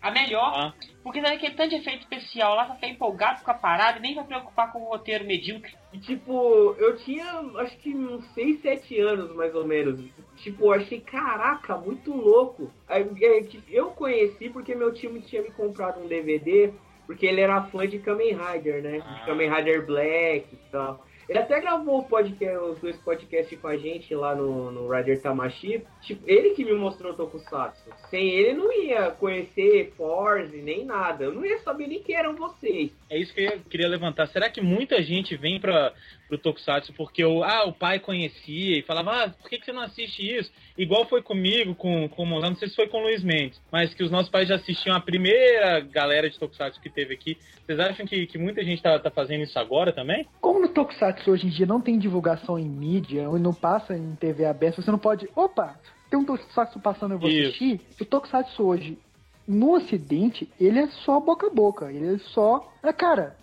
a melhor, Ah, porque vê que é tanto de efeito especial lá, você fica empolgado com a parada e nem vai preocupar com o roteiro medíocre. E, tipo, eu tinha acho que uns 6, 7 anos mais ou menos. Tipo, eu achei, caraca, muito louco. Aí, é, que Eu conheci porque meu time tinha me comprado um DVD, porque ele era fã de Kamen Rider, né? Ah. De Kamen Rider Black e tal. Ele até gravou podcast, os dois podcasts com a gente lá no, no Rider Tamashi. Tipo, ele que me mostrou o Tokusatsu. Sem ele, não ia conhecer Force nem nada. Eu não ia saber nem quem eram vocês. é isso que eu queria levantar. Será que muita gente vem pra, pro Tokusatsu porque o, ah, o pai conhecia e falava, ah, por que, que você não assiste isso? Igual foi comigo, com, com não sei se foi com o Luiz Mendes, mas que os nossos pais já assistiam a primeira galera de Tokusatsu que teve aqui. Vocês acham que, que muita gente tá, tá fazendo isso agora também? Como no Tokusatsu hoje em dia não tem divulgação em mídia, ou não passa em TV aberta, você não pode. Opa, tem um Tokusatsu passando, eu vou Isso. assistir. O Tokusatsu hoje, no ocidente, ele é só boca a boca. Ele é só. Ah, cara,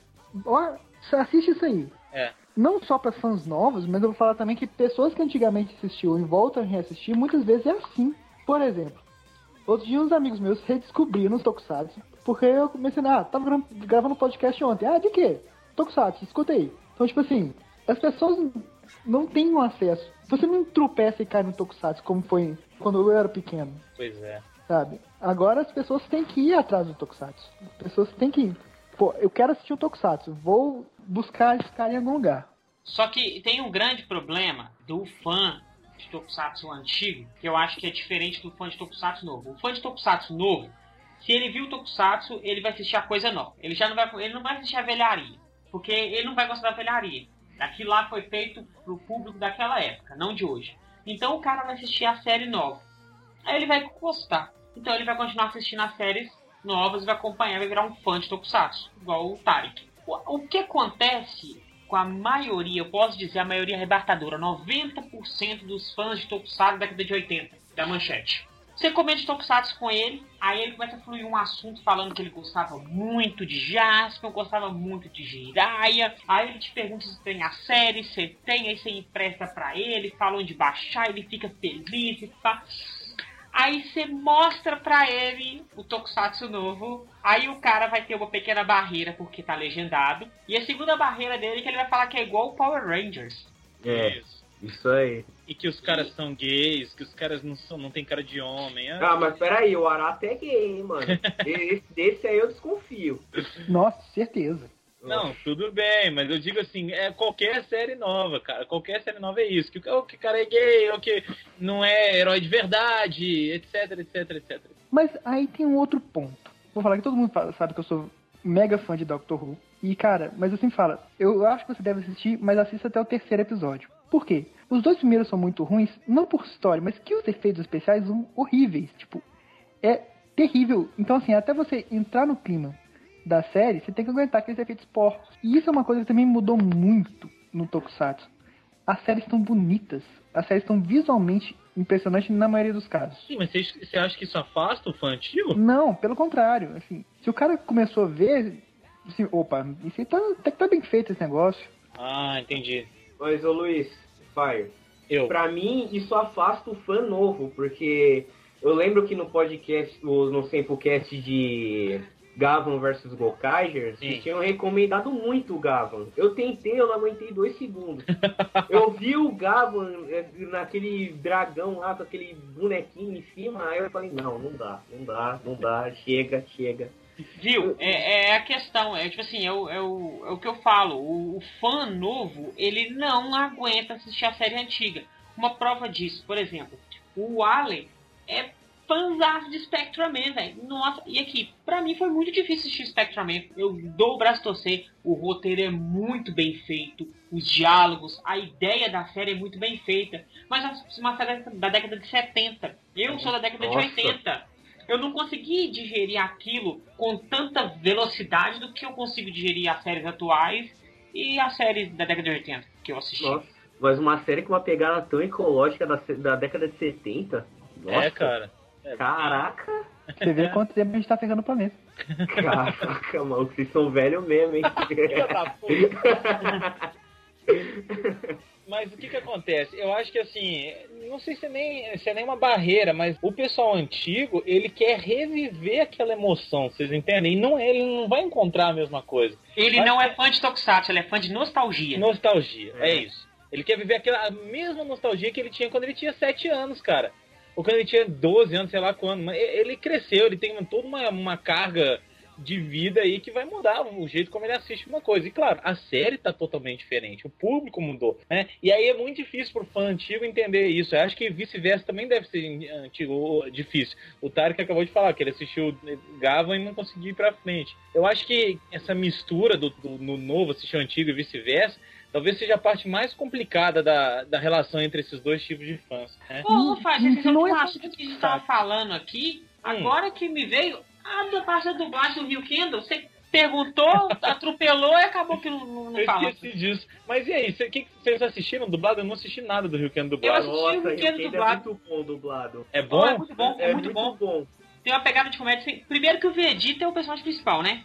ó, assiste isso aí. É. Não só para fãs novos, mas eu vou falar também que pessoas que antigamente assistiam e voltam a reassistir, muitas vezes é assim. Por exemplo, outro dia uns amigos meus redescobriram os Tokusatsu, porque eu comecei, ah, tava gra- gravando podcast ontem. Ah, de quê? Tokusatsu, escuta aí. Então, tipo assim, as pessoas não têm um acesso. Você não tropeça e cai no Tokusatsu como foi quando eu era pequeno, Pois é. sabe? Agora as pessoas têm que ir atrás do Tokusatsu. As pessoas têm que ir. Pô, eu quero assistir o Tokusatsu, vou buscar esse cara em algum lugar. Só que tem um grande problema do fã de Tokusatsu antigo, que eu acho que é diferente do fã de Tokusatsu novo. O fã de Tokusatsu novo, se ele viu o Tokusatsu, ele vai assistir a coisa nova. Ele já não vai, ele não vai assistir a velharia, porque ele não vai gostar da velharia. Aquilo lá foi feito pro público daquela época, não de hoje. Então o cara vai assistir a série nova. Aí ele vai gostar. Então ele vai continuar assistindo as séries novas, vai acompanhar, vai virar um fã de Tokusatsu, igual o Tarek. O, o que acontece com a maioria, eu posso dizer a maioria arrebatadora, 90% dos fãs de Tokusatsu da década de 80, da manchete. Você comenta Tokusatsu com ele, aí ele começa a fluir um assunto falando que ele gostava muito de Jasper, gostava muito de Jiraiya. Aí ele te pergunta se tem a série, você tem, aí você empresta pra ele, fala onde baixar, ele fica feliz e pá. Aí você mostra pra ele o Tokusatsu novo. Aí o cara vai ter uma pequena barreira porque tá legendado. E a segunda barreira dele é que ele vai falar que é igual o Power Rangers. É, Isso. isso aí. E que os caras são gays, que os caras não, são, não tem cara de homem. Ah, mas peraí, o Arata é gay, hein, mano. Esse, desse aí eu desconfio. Nossa, certeza. Não, tudo bem, mas eu digo assim, é qualquer série nova, cara. Qualquer série nova é isso. Que o que cara é gay, ou que não é herói de verdade, etc, etc, etc. Mas aí tem um outro ponto. Vou falar que todo mundo fala- sabe que eu sou mega fã de Doctor Who. E, cara, mas sempre falo, eu acho que você deve assistir, mas assista até o terceiro episódio. Por quê? Os dois primeiros são muito ruins, não por história, mas que os efeitos especiais são horríveis. Tipo, é terrível. Então, assim, até você entrar no clima da série, você tem que aguentar aqueles efeitos porcos. E isso é uma coisa que também mudou muito no Tokusatsu. as séries estão bonitas. As séries estão visualmente impressionantes na maioria dos casos. Sim, mas você, acha que isso afasta o fã antigo? Não, pelo contrário. Assim, se o cara começou a ver, assim, opa, isso aí tá, até que tá bem feito esse negócio. Ah, entendi. Mas, ô Luiz, Fire, Eu. pra mim isso afasta o fã novo, porque eu lembro que no podcast, no, no Samplecast de Gavan versus Gokaigers, Sim. eles tinham recomendado muito o Gavan. Eu tentei, eu não aguentei dois segundos. eu vi o Gavan eh, naquele dragão lá, com aquele bonequinho em cima, aí eu falei, não, não dá, não dá, não dá, chega, chega. Viu? É, é a questão, é tipo assim, é o, é o, é o que eu falo, o, o fã novo, ele não aguenta assistir a série antiga. Uma prova disso, por exemplo, o Allen é fãzão de Spectraman, velho. Nossa, e aqui, pra mim foi muito difícil assistir Spectraman. Eu dou o braço a torcer, o roteiro é muito bem feito, os diálogos, a ideia da série é muito bem feita. Mas é uma série da década de 70. Eu sou da década Nossa. de 80 eu não consegui digerir aquilo com tanta velocidade do que eu consigo digerir as séries atuais e as séries da década de 80 que eu assisti. Nossa, mas uma série com uma pegada tão ecológica da, da década de 70. Nossa, É, cara. Caraca, Você vê quanto tempo a gente tá ferrando o planeta. caraca, mano, vocês são velhos mesmo, hein? Mas o que que acontece? Eu acho que assim, não sei se é, nem, se é nem uma barreira, mas o pessoal antigo, ele quer reviver aquela emoção, vocês entendem? E não é, ele não vai encontrar a mesma coisa. Ele Mas- não é fã de Tokusatsu, ele é fã de nostalgia. Nostalgia, é. É. isso. Ele quer viver aquela mesma nostalgia que ele tinha quando ele tinha 7 anos, cara. Ou quando ele tinha 12 anos, sei lá quando. Mas ele cresceu, ele tem toda uma, uma carga de vida aí que vai mudar o jeito como ele assiste uma coisa. E claro, a série tá totalmente diferente, o público mudou, né? E aí é muito difícil pro fã antigo entender isso. Eu acho que vice-versa também deve ser antigo, difícil. O Tarek acabou de falar que ele assistiu Gava e não conseguiu ir pra frente. Eu acho que essa mistura do, do no novo assistir o antigo e vice-versa talvez seja a parte mais complicada da, da relação entre esses dois tipos de fãs. Né? Ô, faz Hum, esse não é é um assunto que a gente tava falando aqui, agora que me veio, a da parte da dublagem do Rio Kendall, você perguntou, atropelou e acabou que não, não, Eu falou. esqueci disso. Mas e aí, cê- que vocês assistiram dublado? Eu não assisti nada do Rio Kendo Eu dublado. assisti Nossa, o Rio Kendo Kendo é dublado. muito bom dublado. É Oh, bom? é muito bom, é, muito, bom. Tem uma pegada de comédia. assim, Primeiro que o Vegeta é o personagem principal, né?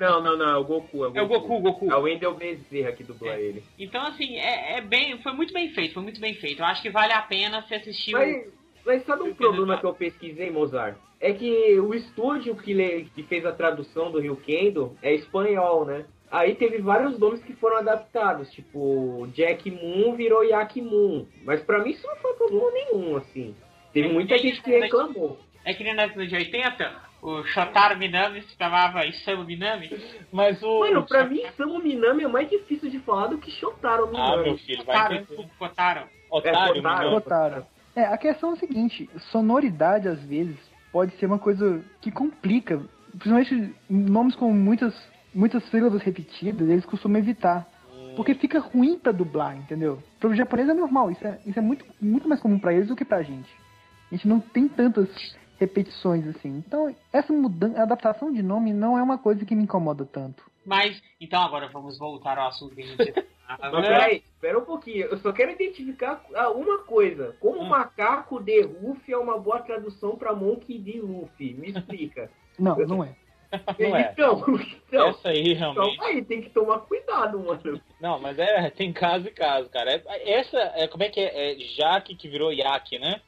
Não, não, não, é o Goku. É o Goku, É o Goku. É o Wendel Bezerra que dubla É. ele. Então, assim, é, é bem. Foi muito bem feito, foi muito bem feito. Eu acho que vale a pena você assistir o. Mas, mas sabe um problema que eu pesquisei, Mozart? É que o estúdio que, le- que fez a tradução do Rio Kendo é espanhol, né? Aí teve vários nomes que foram adaptados, tipo, Jack Moon virou Yak Moon. Mas pra mim isso não foi problema nenhum, assim. Teve muita gente que reclamou. É que nem na década de 80, o Shotaro Minami se chamava Isamu Minami. Mas o. Mano, pra mim, Samu Minami é mais difícil de falar do que Shotaro Ah, meu Minami. filho, vai Shotaro, desculpa, Shotaro. Otário, É. Botaram. É, a questão é a seguinte, sonoridade às vezes pode ser uma coisa que complica. Principalmente nomes com muitas, muitas sílabas repetidas, eles costumam evitar. Porque fica ruim pra dublar, entendeu? Para o japonês é normal, isso é, isso é muito, muito mais comum pra eles do que pra gente. A gente não tem tantas repetições assim. Então, essa mudança, adaptação de nome não é uma coisa que me incomoda tanto. Mas, então agora vamos voltar ao assunto que a gente Mas peraí, espera um pouquinho. Eu só quero identificar ah, uma coisa. Como Hum. macaco de Ruffy é uma boa tradução pra Monkey de Luffy? Me explica. Não, não é. Não é. Então, então, Essa aí então realmente. aí tem que tomar cuidado, mano. Não, mas é, tem caso e caso, cara. É- essa, é, como é que é? É Jaque que virou Yak, né?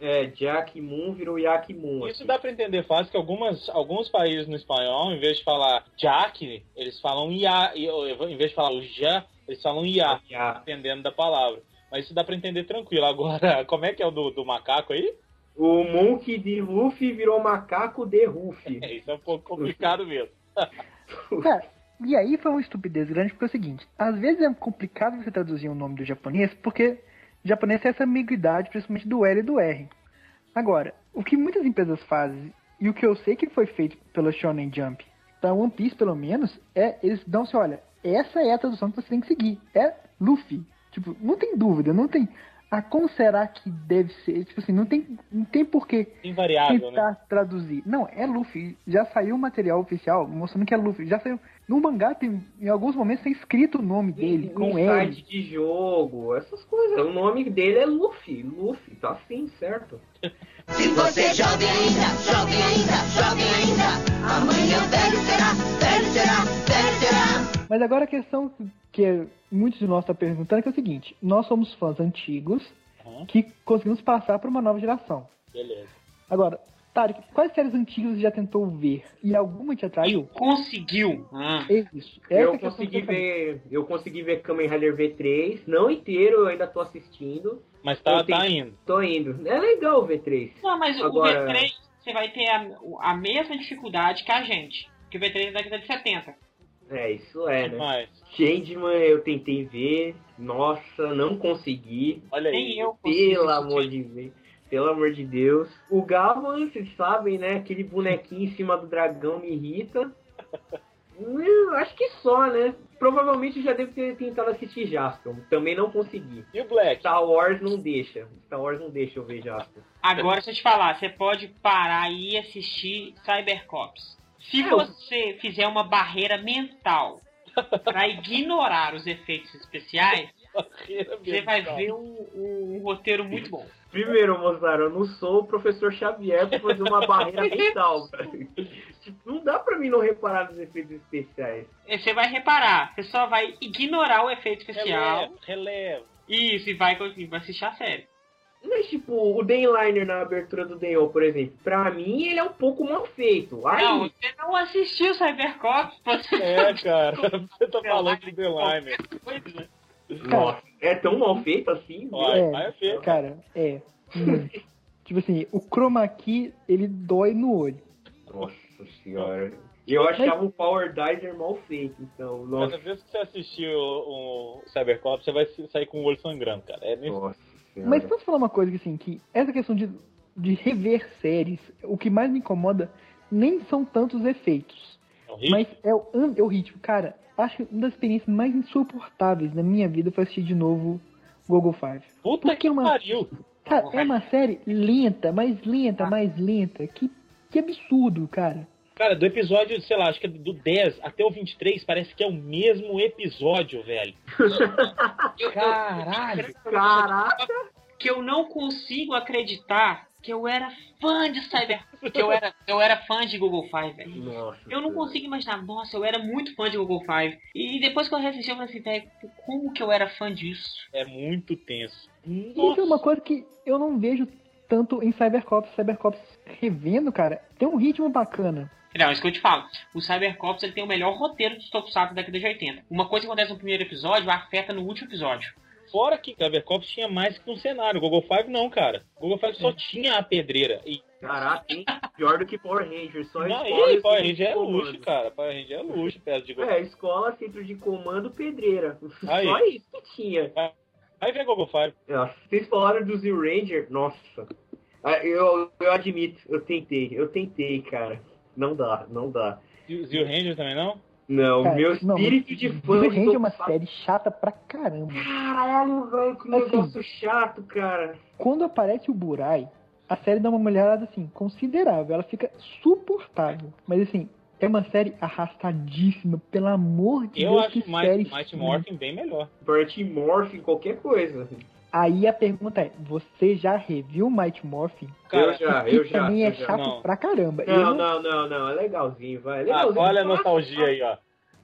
É, Jack Moon virou Yak Moon. Isso assim. dá pra entender fácil que algumas, alguns países no espanhol, em vez de falar Jack, eles falam Ia. e- Em vez de falar o Já, eles falam Ia, Ya. dependendo da palavra. Mas isso dá pra entender tranquilo. Agora, como é que é o do, do macaco aí? O Monkey de Luffy virou macaco de Ruffy. É, isso é um pouco complicado mesmo. Cara, e aí foi uma estupidez grande, porque é o seguinte, às vezes é complicado você traduzir o nome do japonês, porque japonês tem essa ambiguidade, principalmente do L e do R. Agora, o que muitas empresas fazem, e o que eu sei que foi feito pela Shonen Jump, da One Piece pelo menos, é eles dão assim, olha, essa é a tradução que você tem que seguir, é Luffy. Tipo, não tem dúvida, não tem... Ah, como será que deve ser? Tipo assim, não tem, não tem porquê Invariável, né? tentar traduzir. Não, é Luffy. Já saiu o material oficial mostrando que é Luffy. Já saiu. No mangá tem, em alguns momentos tem escrito o nome dele, com L. site de jogo, essas coisas. O nome dele é Luffy. Luffy, tá assim, certo? Se você jovem ainda, jovem ainda, jovem ainda, amanhã velho será, velho será, velho será. Mas agora a questão que muitos de nós estão perguntando é, que é o seguinte: nós somos fãs antigos Aham. que conseguimos passar para uma nova geração. Beleza. Agora, Tarek, quais séries antigas você já tentou ver e alguma te atraiu? Conseguiu. Ah. É isso. Essa é eu consegui eu ver. Eu consegui ver Kamen Rider V3, não inteiro, eu ainda tô assistindo. Mas tá, Eu tenho- tá indo. Tô indo. É legal o V3. Não, mas Agora- o V3 você vai ter a, a mesma dificuldade que a gente. Que o V3 é da década de 70. É, isso é, né? Mas, Changeman eu tentei ver. Nossa, não consegui. olha Nem aí. eu consigo Pelo assistir. amor de Deus. Pelo amor de Deus. O Galvan, vocês sabem, né? Aquele bonequinho em cima do dragão me irrita. Hum, acho que só, né? Provavelmente já devo ter tentado assistir Jaspion. Também não consegui. E o Black? Star Wars não deixa. Star Wars não deixa eu ver Jaspion. Agora, se eu te falar, você pode parar e assistir Cybercops. Se É, eu- você fizer uma barreira mental pra ignorar os efeitos especiais, você vai ver um, um- um roteiro muito bom. Primeiro, moçada, eu não sou o professor Xavier pra fazer uma barreira mental. Tipo, não dá pra mim não reparar nos efeitos especiais. E Você vai reparar, você só vai ignorar o efeito especial. Releva, releva. Isso, e vai, vai assistir a série. Mas, tipo, o Dayliner na abertura do Dayon, por exemplo, pra mim ele é um pouco mal feito. Aí, Não, você não assistiu Cybercops, você É, cara. Você tá falando do coisa. Nossa, é tão mal feito assim? Vai é feio. Cara, é. muito. tipo assim, o chroma key, ele dói no olho. Nossa senhora. Eu achava o Power Dizer mal feito, então. Nossa, Cada vez que você assistir o, o Cybercop, você vai sair com o olho sangrando, cara. É nesse... nossa senhora. Mas posso falar uma coisa que assim, que essa questão de, de rever séries, o que mais me incomoda nem são tantos efeitos, é horrível. mas é é o ritmo. Cara, acho que uma das experiências mais insuportáveis da minha vida foi assistir de novo Google Five. Puta porque que uma- pariu. Cara, é uma série lenta, mais lenta, mais lenta. Que, que absurdo, cara. Cara, do episódio, sei lá, acho que é do 10 até o 23, parece que é o mesmo episódio, velho. Caralho. Caraca! Que eu não consigo acreditar que eu era fã de Cyber... Que eu era, eu era fã de Google Five, velho. Nossa. Eu não consigo imaginar, nossa, eu era muito fã de Google Five. E depois que eu reassisti, eu falei assim, velho, como que eu era fã disso? É muito tenso. Isso é uma coisa que eu não vejo tanto em Cybercops. Cybercops revendo, cara, tem um ritmo bacana. Não, isso que eu te falo. O Cybercops ele tem o melhor roteiro de Tokusatsu da década de 80. Uma coisa que acontece no primeiro episódio afeta no último episódio. Fora que Cybercops tinha mais que um cenário. Google Five não, cara. Google Five só tinha a pedreira. E Caraca, hein? Pior do que Power Rangers, só não, escola e e Power Ranger é luxo, cara. Power Ranger é luxo, perto de Google É, escola, centro de comando, pedreira. Aí. Só isso que tinha. Aí vem Google Five. Nossa, vocês falaram do Zero Ranger, nossa. Ah, Eu, eu admito, eu tentei, eu tentei, cara. Não dá, não dá. O Zio Ranger também não? Não, Cara, meu não, espírito de fã Ranger é uma série chata pra caramba. Caralho, velho, que Assim. negócio chato, cara. Quando aparece o Burai, a série dá uma melhorada assim, considerável. Ela fica suportável. Mas assim, é uma série arrastadíssima, pelo amor de Eu Deus. acho que mais série Mighty. Morphin bem melhor. Party Morphin, qualquer coisa. Aí a pergunta é: você já reviu Mighty Morphin? Cara, eu já, Que eu já. também eu é já. chato Não. pra caramba. Eu Não, não, não, não, é legalzinho, vai. É Ah, legalzinho. olha a nostalgia aí, ó.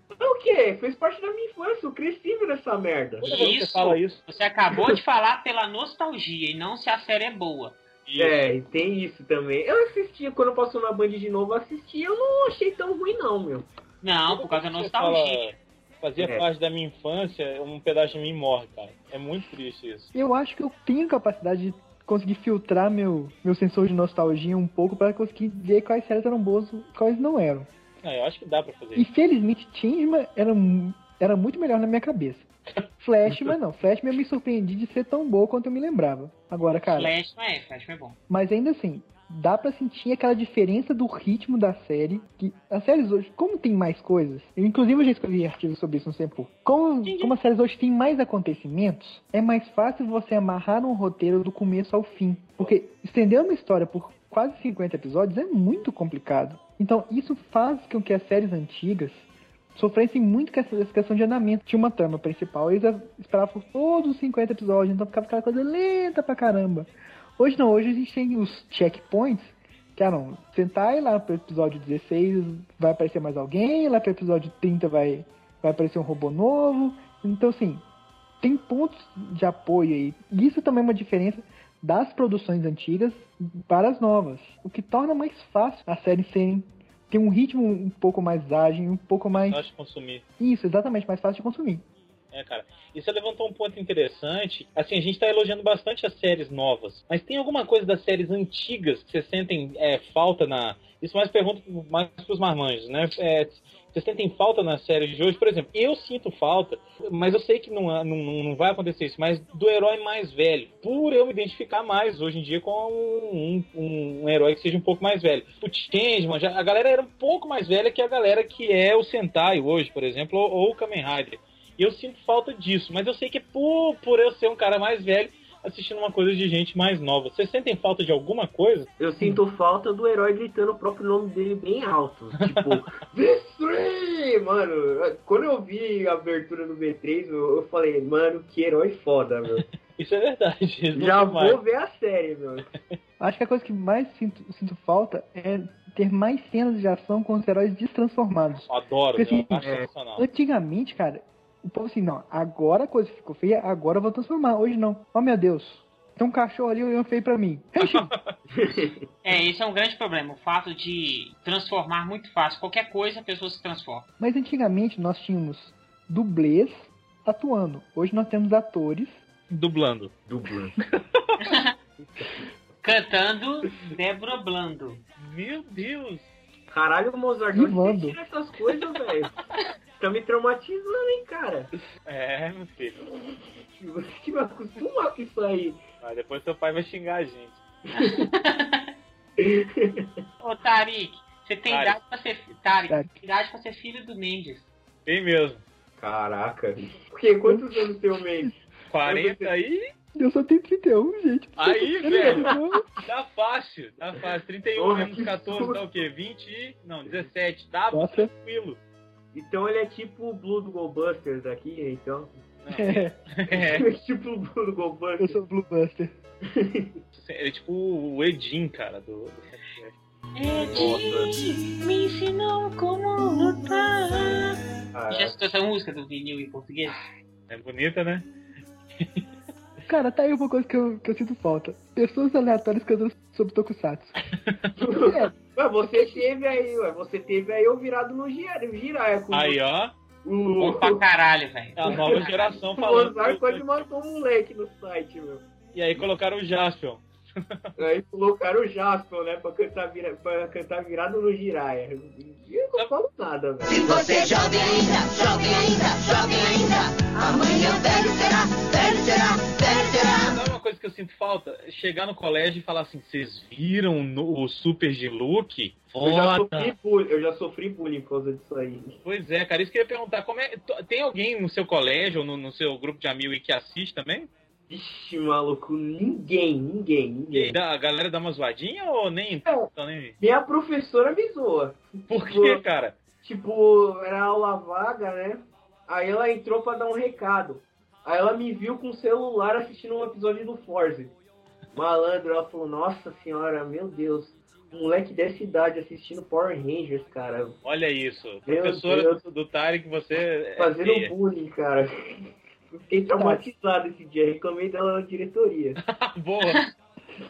O quê? Fez parte da minha infância, eu cresci vendo essa merda. Que Isso. você fala isso. Você acabou de falar pela nostalgia e não se a série é boa. isso. É, e tem isso também. Eu assistia, quando passou na Band de novo, eu assisti, eu não achei tão ruim não, meu. Não, por causa da nostalgia. fala, fazia É. parte da minha infância, um pedaço de mim morre, cara. É muito triste isso. Eu acho que eu tenho capacidade de conseguir filtrar meu, meu sensor de nostalgia um pouco pra conseguir ver quais séries eram boas e quais não eram. Ah, eu acho que dá pra fazer E isso. felizmente Changeman era, era muito melhor na minha cabeça. Flash, mas não. Flash eu me surpreendi de ser tão boa quanto eu me lembrava. Agora, cara, Flash não é, Flash não é bom. mas ainda assim, dá pra sentir aquela diferença do ritmo da série. Que as séries hoje, como tem mais coisas, eu inclusive eu já escrevi artigos sobre isso no tempo. Como, como as séries hoje têm mais acontecimentos, é mais fácil você amarrar um roteiro do começo ao fim. Porque estender uma história por quase 50 episódios é muito complicado. Então isso faz com que as séries antigas sofressem muito com essa questão de andamento. Tinha uma trama principal, eles esperavam todos os 50 episódios, então ficava aquela coisa lenta pra caramba. Hoje não, hoje a gente tem os checkpoints, que ah não, sentar e lá pro episódio 16 vai aparecer mais alguém, lá pro episódio 30 vai, vai aparecer um robô novo. Então assim, tem pontos de apoio aí. E Isso também é uma diferença das produções antigas para as novas, o que torna mais fácil a série serem ter um ritmo um pouco mais ágil, um pouco mais Nós consumir. isso, exatamente, mais fácil de consumir. É, cara. E você levantou um ponto interessante. Assim, a gente tá elogiando bastante as séries novas. Mas tem alguma coisa das séries antigas que vocês sentem é, falta na. Isso mais pergunta mais pros marmanjos, né? É, vocês sentem falta nas séries de hoje? Por exemplo, eu sinto falta, mas eu sei que não, não, não vai acontecer isso, mas do herói mais velho. Por eu me identificar mais hoje em dia com um, um, um herói que seja um pouco mais velho. O Changeman, a galera era um pouco mais velha que a galera que é o Sentai hoje, por exemplo, ou, ou o Kamen Rider. E eu sinto falta disso, mas eu sei que é por, por eu ser um cara mais velho assistindo uma coisa de gente mais nova. Vocês sentem falta de alguma coisa? Eu sinto falta do herói gritando o próprio nome dele bem alto. Tipo, V3! Mano, quando eu vi a abertura do V3, eu, eu falei, mano, que herói foda, meu. Isso é verdade. Já são mais. vou ver a série, meu. Acho que a coisa que mais sinto, sinto falta é ter mais cenas de ação com os heróis destransformados. Adoro, Porque, assim, eu acho é, sensacional. Antigamente, cara, o povo assim, não, agora a coisa ficou feia, agora eu vou transformar. Hoje não. Oh meu Deus, tem um cachorro ali olhando feio pra mim. É, esse é um grande problema, o fato de transformar muito fácil. Qualquer coisa a pessoa se transforma. Mas antigamente nós tínhamos dublês atuando. Hoje nós temos atores. Dublando. Dublando. Cantando Débora Blando. Meu Deus. Caralho, Mozart, onde você tira essas coisas, velho? Tá me traumatizando, hein, cara? É, meu filho. Você que me acostuma com isso aí. Mas depois seu pai vai xingar a gente. Ô, Tarik, você tem Tarik. idade pra ser. Tarik, Tarik. tem idade pra ser filho do Mendes. Tem mesmo. Caraca. Porque quantos anos tem o Mendes? 40 aí? Eu só tenho 31, gente. Aí, velho. Tá fácil. Tá fácil. 31 Porra, menos que 14 susto. dá o quê? 20 e... Não, 17. Tá Nossa. tranquilo. Então ele é tipo o Blue do Goldbusters aqui, então. É, É, tipo o Blue do eu Goldbusters. sou o Blue Buster. é tipo o Edin, cara, do... Edi me ensinou como lutar. Já Caraca. escutou essa música do vinil em português? É bonita, né? Cara, tá aí uma coisa que eu, que eu sinto falta. Pessoas aleatórias cantando sobre Tokusatsu. É, Ué, você teve aí, ué. Você teve aí eu virado no com Aí, ó. Bom o, pra caralho, velho. A nova geração o falando. Mozart quase matou um moleque no site, meu. E aí colocaram o Jaspion. Aí colocaram o Jasper, né, pra cantar, vira, pra cantar virado no Jiraya. E eu não falo nada, velho. Se você é jovem ainda, jovem ainda, jovem ainda, amanhã velho será, velho será, velho será. Sabe uma coisa que eu sinto falta? Chegar no colégio e falar assim, vocês viram no- o Super de Luke? Eu já, sofri bullying, eu já sofri bullying por causa disso aí. Pois é, cara, isso que eu ia perguntar. Como é, tem alguém no seu colégio ou no, no seu grupo de amigos aí que assiste também? Vixe, maluco, ninguém, ninguém, ninguém. a galera dá uma zoadinha ou nem? Então, nem... Minha professora me zoa. Por quê, cara? Tipo, era aula vaga, né? Aí ela entrou pra dar um recado. Aí ela me viu com o celular assistindo um episódio do Forza. Malandro, ela falou, nossa senhora, meu Deus. Um moleque dessa idade assistindo Power Rangers, cara. Olha isso. Meu Professora Deus. do, Tarek, você é Fazendo feia. bullying, cara. Eu Fiquei traumatizado esse dia, reclamei dela na diretoria. Boa.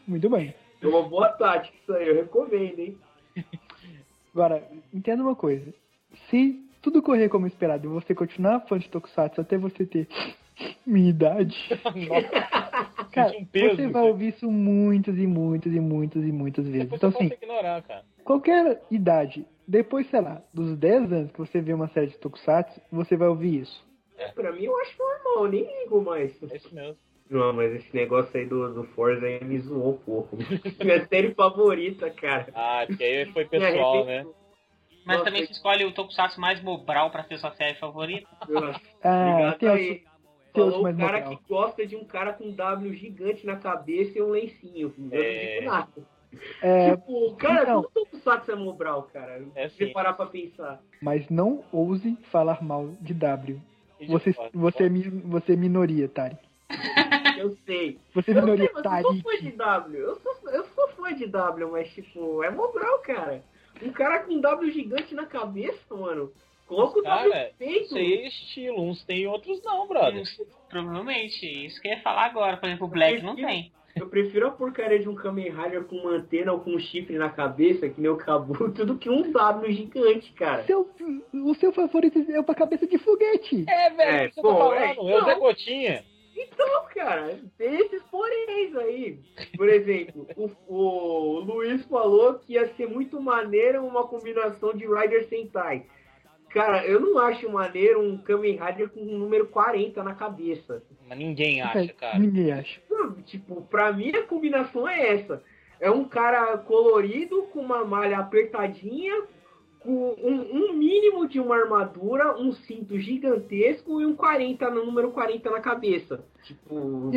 muito bem. É uma boa tática isso aí, eu recomendo, hein? Agora, entenda uma coisa. Se tudo correr como esperado e você continuar fã de Tokusatsu até você ter minha idade, Nossa, cara, um peso. você vai ouvir isso muitas e muitas e muitas e muitas vezes. Depois Então, assim, ignorar, cara. qualquer idade, depois, sei lá, dos 10 anos que você vê uma série de Tokusatsu, você vai ouvir isso. Pra mim eu acho normal, eu nem ligo mais. É isso mesmo. Não, mas esse negócio aí do, do Forza aí me zoou um pouco. Minha série favorita, cara. Ah, porque aí foi Me pessoal, né? arrependo. Mas Nossa, também você escolhe o Tokusatsu mais Mobral pra ser sua série favorita. Ah, obrigado tem aí. Falou o cara moral. que gosta de um cara com W gigante na cabeça e um lencinho. Eu É. não digo nada. É, Tipo, cara, Então. tudo Tokusatsu é Mobral, cara. É Se parar pra pensar. mas não ouse falar mal de W. Você, você, é você é minoria, Tari. Eu sei. Você é Eu sei, minoria, mas eu sou fã de W. Eu sou, eu sou fã de W, mas tipo, é Mobral, cara. Um cara com W gigante na cabeça, mano. Coloca o W Cara, no peito. Isso aí é estilo, uns tem e outros não, brother. Provavelmente, isso que eu ia falar agora. Por exemplo, o Black não tem. Eu prefiro a porcaria de um Kamen Rider com uma antena ou com um chifre na cabeça, que nem o Kabuto, do que um W gigante, cara. Seu, o seu favorito é uma cabeça de foguete. É, velho, É, tá falando? é, É, o Zé não. Gotinha. Então, cara, tem esses poréns aí. Por exemplo, o, o Luiz falou que ia ser muito maneiro uma combinação de Rider Sentai. Cara, eu não acho maneiro um Kamen Rider com um número 40 na cabeça. Mas ninguém acha, cara. Ninguém acha. Não, Tipo, pra mim a combinação é essa. É um cara colorido, com uma malha apertadinha, com um, um mínimo de uma armadura, um cinto gigantesco e um 40 no número 40 na cabeça. Tipo.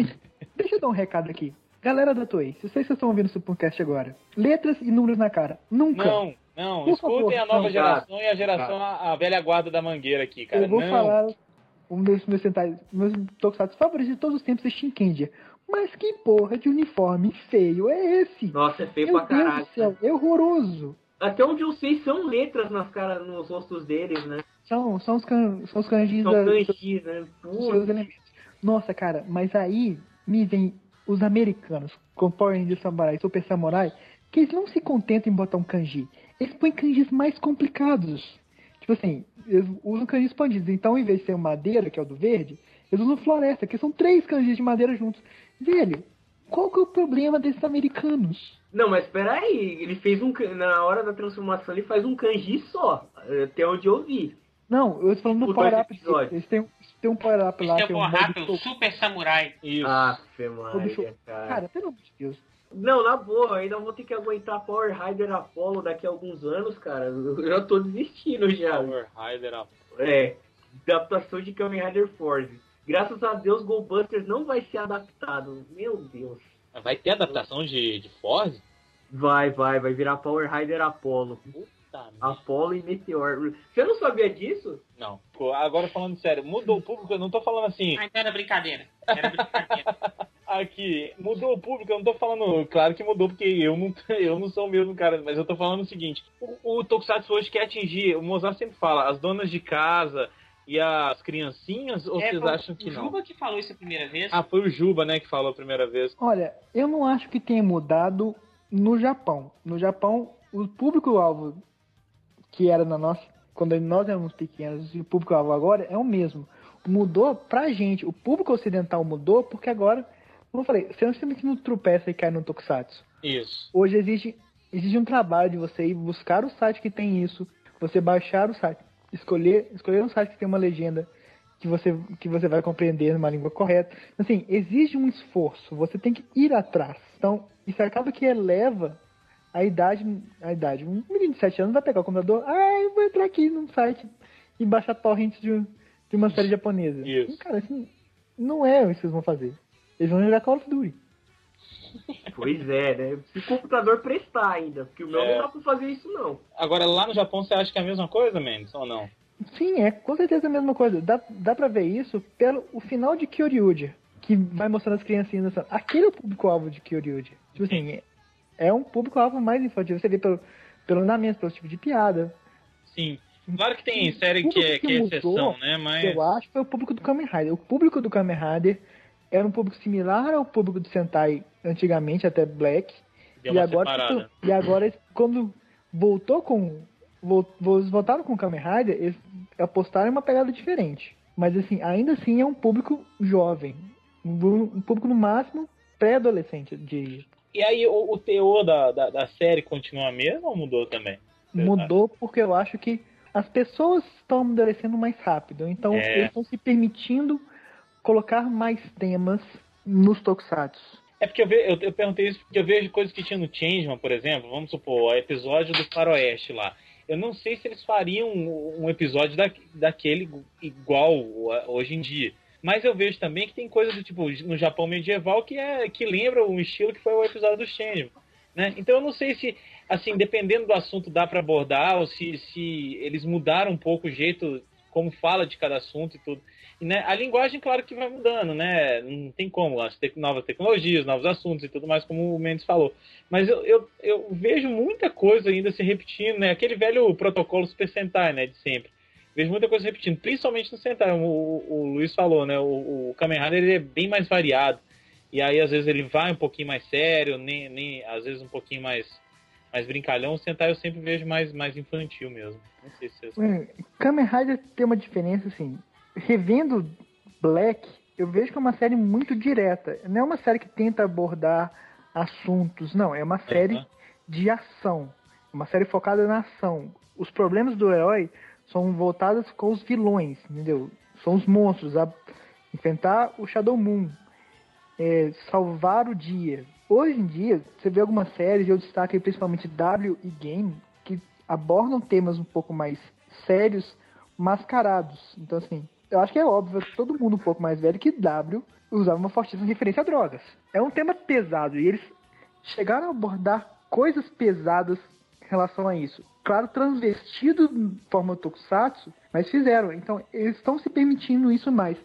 Deixa eu dar um recado aqui. Galera da Toei, se vocês estão ouvindo esse podcast agora, letras e números na cara. Nunca. Não, não, Por escutem favor, a nova não, geração e a geração, a, a velha guarda da mangueira aqui, cara. eu vou não. falar um dos meus centais, meus tokusatsu favoritos de todos os tempos é Shinkendia. Mas que porra de uniforme feio é esse? Nossa, é feio Meu pra Deus caralho. céu, é horroroso. Até onde eu sei são letras nas caras, nos rostos deles, né? São, são os, can, são os kanjis São da- kanjis, né? Nossa, cara, mas aí me vem os americanos com Power Rangers Samurai e Super Samurai, que eles não se contentam em botar um kanji. Eles põem kanjis mais complicados. Tipo assim, eles usam kanjis expandidos. Então, em vez de ser um madeira, que é o do verde, eles usam floresta, que são três kanjis de madeira juntos. Velho, qual que é o problema desses americanos? Não, mas peraí, ele fez um. Na hora da transformação, ele faz um kanji só. Até onde eu vi. Não, eu tô falando do Power dois Up. episódios. Eles têm, têm um Power Up lá, Esse que é um rápido, soco. Super Samurai. Isso. Ah, cara. Cara, pelo amor de Deus. Não, na boa, ainda vou ter que aguentar Power Rider Apollo daqui a alguns anos, cara. Eu já tô desistindo já. Power Rider, ó. É, adaptação de Kamen Rider Force. Graças a Deus, Goldbusters não vai ser adaptado. Meu Deus. Vai ter adaptação de, de Force? Vai, vai, vai virar Power Rider Apollo. Puta. Apollo e Meteor. Você não sabia disso? Não. Pô, Agora falando sério, mudou o público, eu não tô falando assim. Ah, então era brincadeira. Era brincadeira. Aqui, mudou o público, eu não tô falando. Claro que mudou, porque eu não, eu não sou o mesmo cara, mas eu tô falando o seguinte: o, o Tokusatsu hoje quer atingir, o Mozart sempre fala, as donas de casa e as criancinhas, ou É, vocês foi acham que o não? Juba que falou isso a primeira vez. Ah, foi o Juba, né, que falou a primeira vez. Olha, eu não acho que tenha mudado no Japão. No Japão, o público-alvo que era na nossa. Quando nós éramos pequenos e o público-alvo agora é o mesmo. Mudou pra gente. O público ocidental mudou porque agora, como eu falei, você não simplesmente não tropeça e cai no Tokusatsu. Isso. Hoje existe, existe um trabalho de você ir buscar o site que tem isso, você baixar o site, escolher, escolher um site que tem uma legenda que você, que você vai compreender numa língua correta. Assim, exige um esforço, você tem que ir atrás. Então, isso acaba que eleva a idade, a idade. Um menino de 7 anos vai pegar o computador, ah, eu vou entrar aqui num site e baixar torrents de, de uma série japonesa. Isso. Cara, assim, não é isso que eles vão fazer. Eles vão jogar Call of Duty. Pois é, né? Se o computador prestar ainda, porque o meu É. não dá pra fazer isso não. Agora, lá no Japão, você acha que é a mesma coisa, Mendes, ou não? Sim, é com certeza a mesma coisa. Dá, dá pra ver isso pelo o final de Kyoryuja, que vai mostrando as criancinhas dançando. Aquele é o público-alvo de Kyoryuja. Tipo assim, é, é um público-alvo mais infantil. Você vê pelo, pelo andamento, pelo tipo de piada. Sim. Claro que tem série Tudo que é, que que é mudou, exceção, né? Mas. Eu acho que foi o público do Kamen Rider. O público do Kamen Rider era um público similar ao público do Sentai antigamente, até Black. Deu E uma agora, separada. e agora, quando voltou com. vol- vol- Voltaram com o Kamen Rider, eles apostaram em uma pegada diferente. Mas assim, ainda assim é um público jovem. Um, público no máximo pré-adolescente, diria. E aí, o, o teor da, da, da série continua mesmo ou mudou também? Mudou porque eu acho que as pessoas estão amadurecendo mais rápido. Então É. eles estão se permitindo colocar mais temas nos tokusatsu. É porque eu, ve, eu, eu perguntei isso porque eu vejo coisas que tinha no Changeman, por exemplo, vamos supor, o episódio do Faroeste lá. Eu não sei se eles fariam um, episódio da, daquele igual hoje em dia. Mas eu vejo também que tem coisa do tipo, no Japão medieval, que é que lembra um estilo que foi o episódio do Changeman. Né? Então eu não sei se, assim, dependendo do assunto dá para abordar ou se, se eles mudaram um pouco o jeito como fala de cada assunto e tudo. Né, a linguagem, claro que vai mudando, né? Não tem como, as te novas tecnologias, novos assuntos e tudo mais, como o Mendes falou. Mas eu, eu, eu vejo muita coisa ainda se repetindo, né? Aquele velho protocolo Super Sentai, né? De sempre. Vejo muita coisa repetindo, principalmente no Sentai. O, o, o Luiz falou, né? O, o Kamen Rider ele é bem mais variado. E aí, às vezes, ele vai um pouquinho mais sério, nem, nem às vezes um pouquinho mais, mais brincalhão. O Sentai eu sempre vejo mais, mais infantil mesmo. Não sei se. Hum, Kamen Rider tem uma diferença, assim. Revendo Black, eu vejo que é uma série muito direta. Não é uma série que tenta abordar assuntos, não. É uma série Aham. de ação. Uma série focada na ação. Os problemas do herói são voltados com os vilões, entendeu? São os monstros. A enfrentar o Shadow Moon. é, salvar o dia. Hoje em dia, você vê algumas séries, eu destaco aí principalmente W e Game, que abordam temas um pouco mais sérios, mascarados. Então, assim, eu acho que é óbvio, todo mundo um pouco mais velho, que W usava uma fortíssima referência a drogas. É um tema pesado e eles chegaram a abordar coisas pesadas em relação a isso. Claro, transvestido de forma tokusatsu, mas fizeram. Então, eles estão se permitindo isso mais.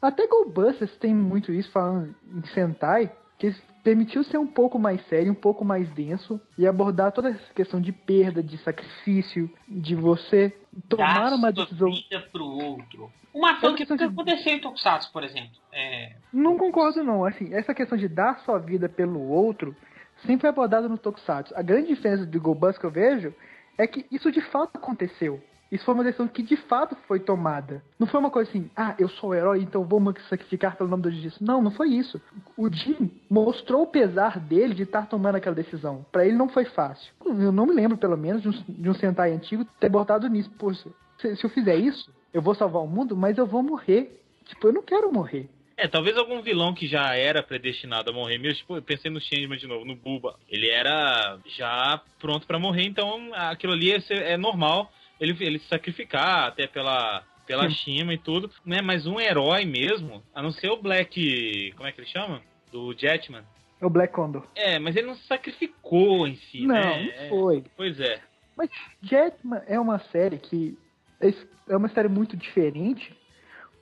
Até Goldbusters tem muito isso, falando em Sentai, que eles permitiu ser um pouco mais sério, um pouco mais denso e abordar toda essa questão de perda, de sacrifício, de você tomar uma decisão. vida pro outro. Uma ação que questão de- aconteceu em Tokusatsu, por exemplo. É, Não concordo não, assim, essa questão de dar sua vida pelo outro sempre foi abordada no Tokusatsu. A grande diferença de Goldbusters que eu vejo é que isso de fato aconteceu. Isso foi uma decisão que de fato foi tomada. Não foi uma coisa assim, ah, eu sou o herói, então vou me sacrificar pelo nome da justiça. Não, não foi isso. O Jim mostrou o pesar dele de estar tomando aquela decisão. Pra ele não foi fácil. Eu não me lembro, pelo menos, de um, de um Sentai antigo ter botado nisso. Poxa, se, se eu fizer isso, eu vou salvar o mundo, mas eu vou morrer. Tipo, eu não quero morrer. É, talvez algum vilão que já era predestinado a morrer mesmo. Tipo, eu pensei no Changeman de novo, no Buba. Ele era já pronto pra morrer, então aquilo ali é, é normal ele, ele se sacrificar até pela, pela. Shima e tudo. Né? Mas um herói mesmo, a não ser o Black. Como é que ele chama? Do Jetman. É o Black Condor. É, mas ele não se sacrificou em si, não, né? não foi. Pois é. Mas Jetman é uma série que é é uma série muito diferente,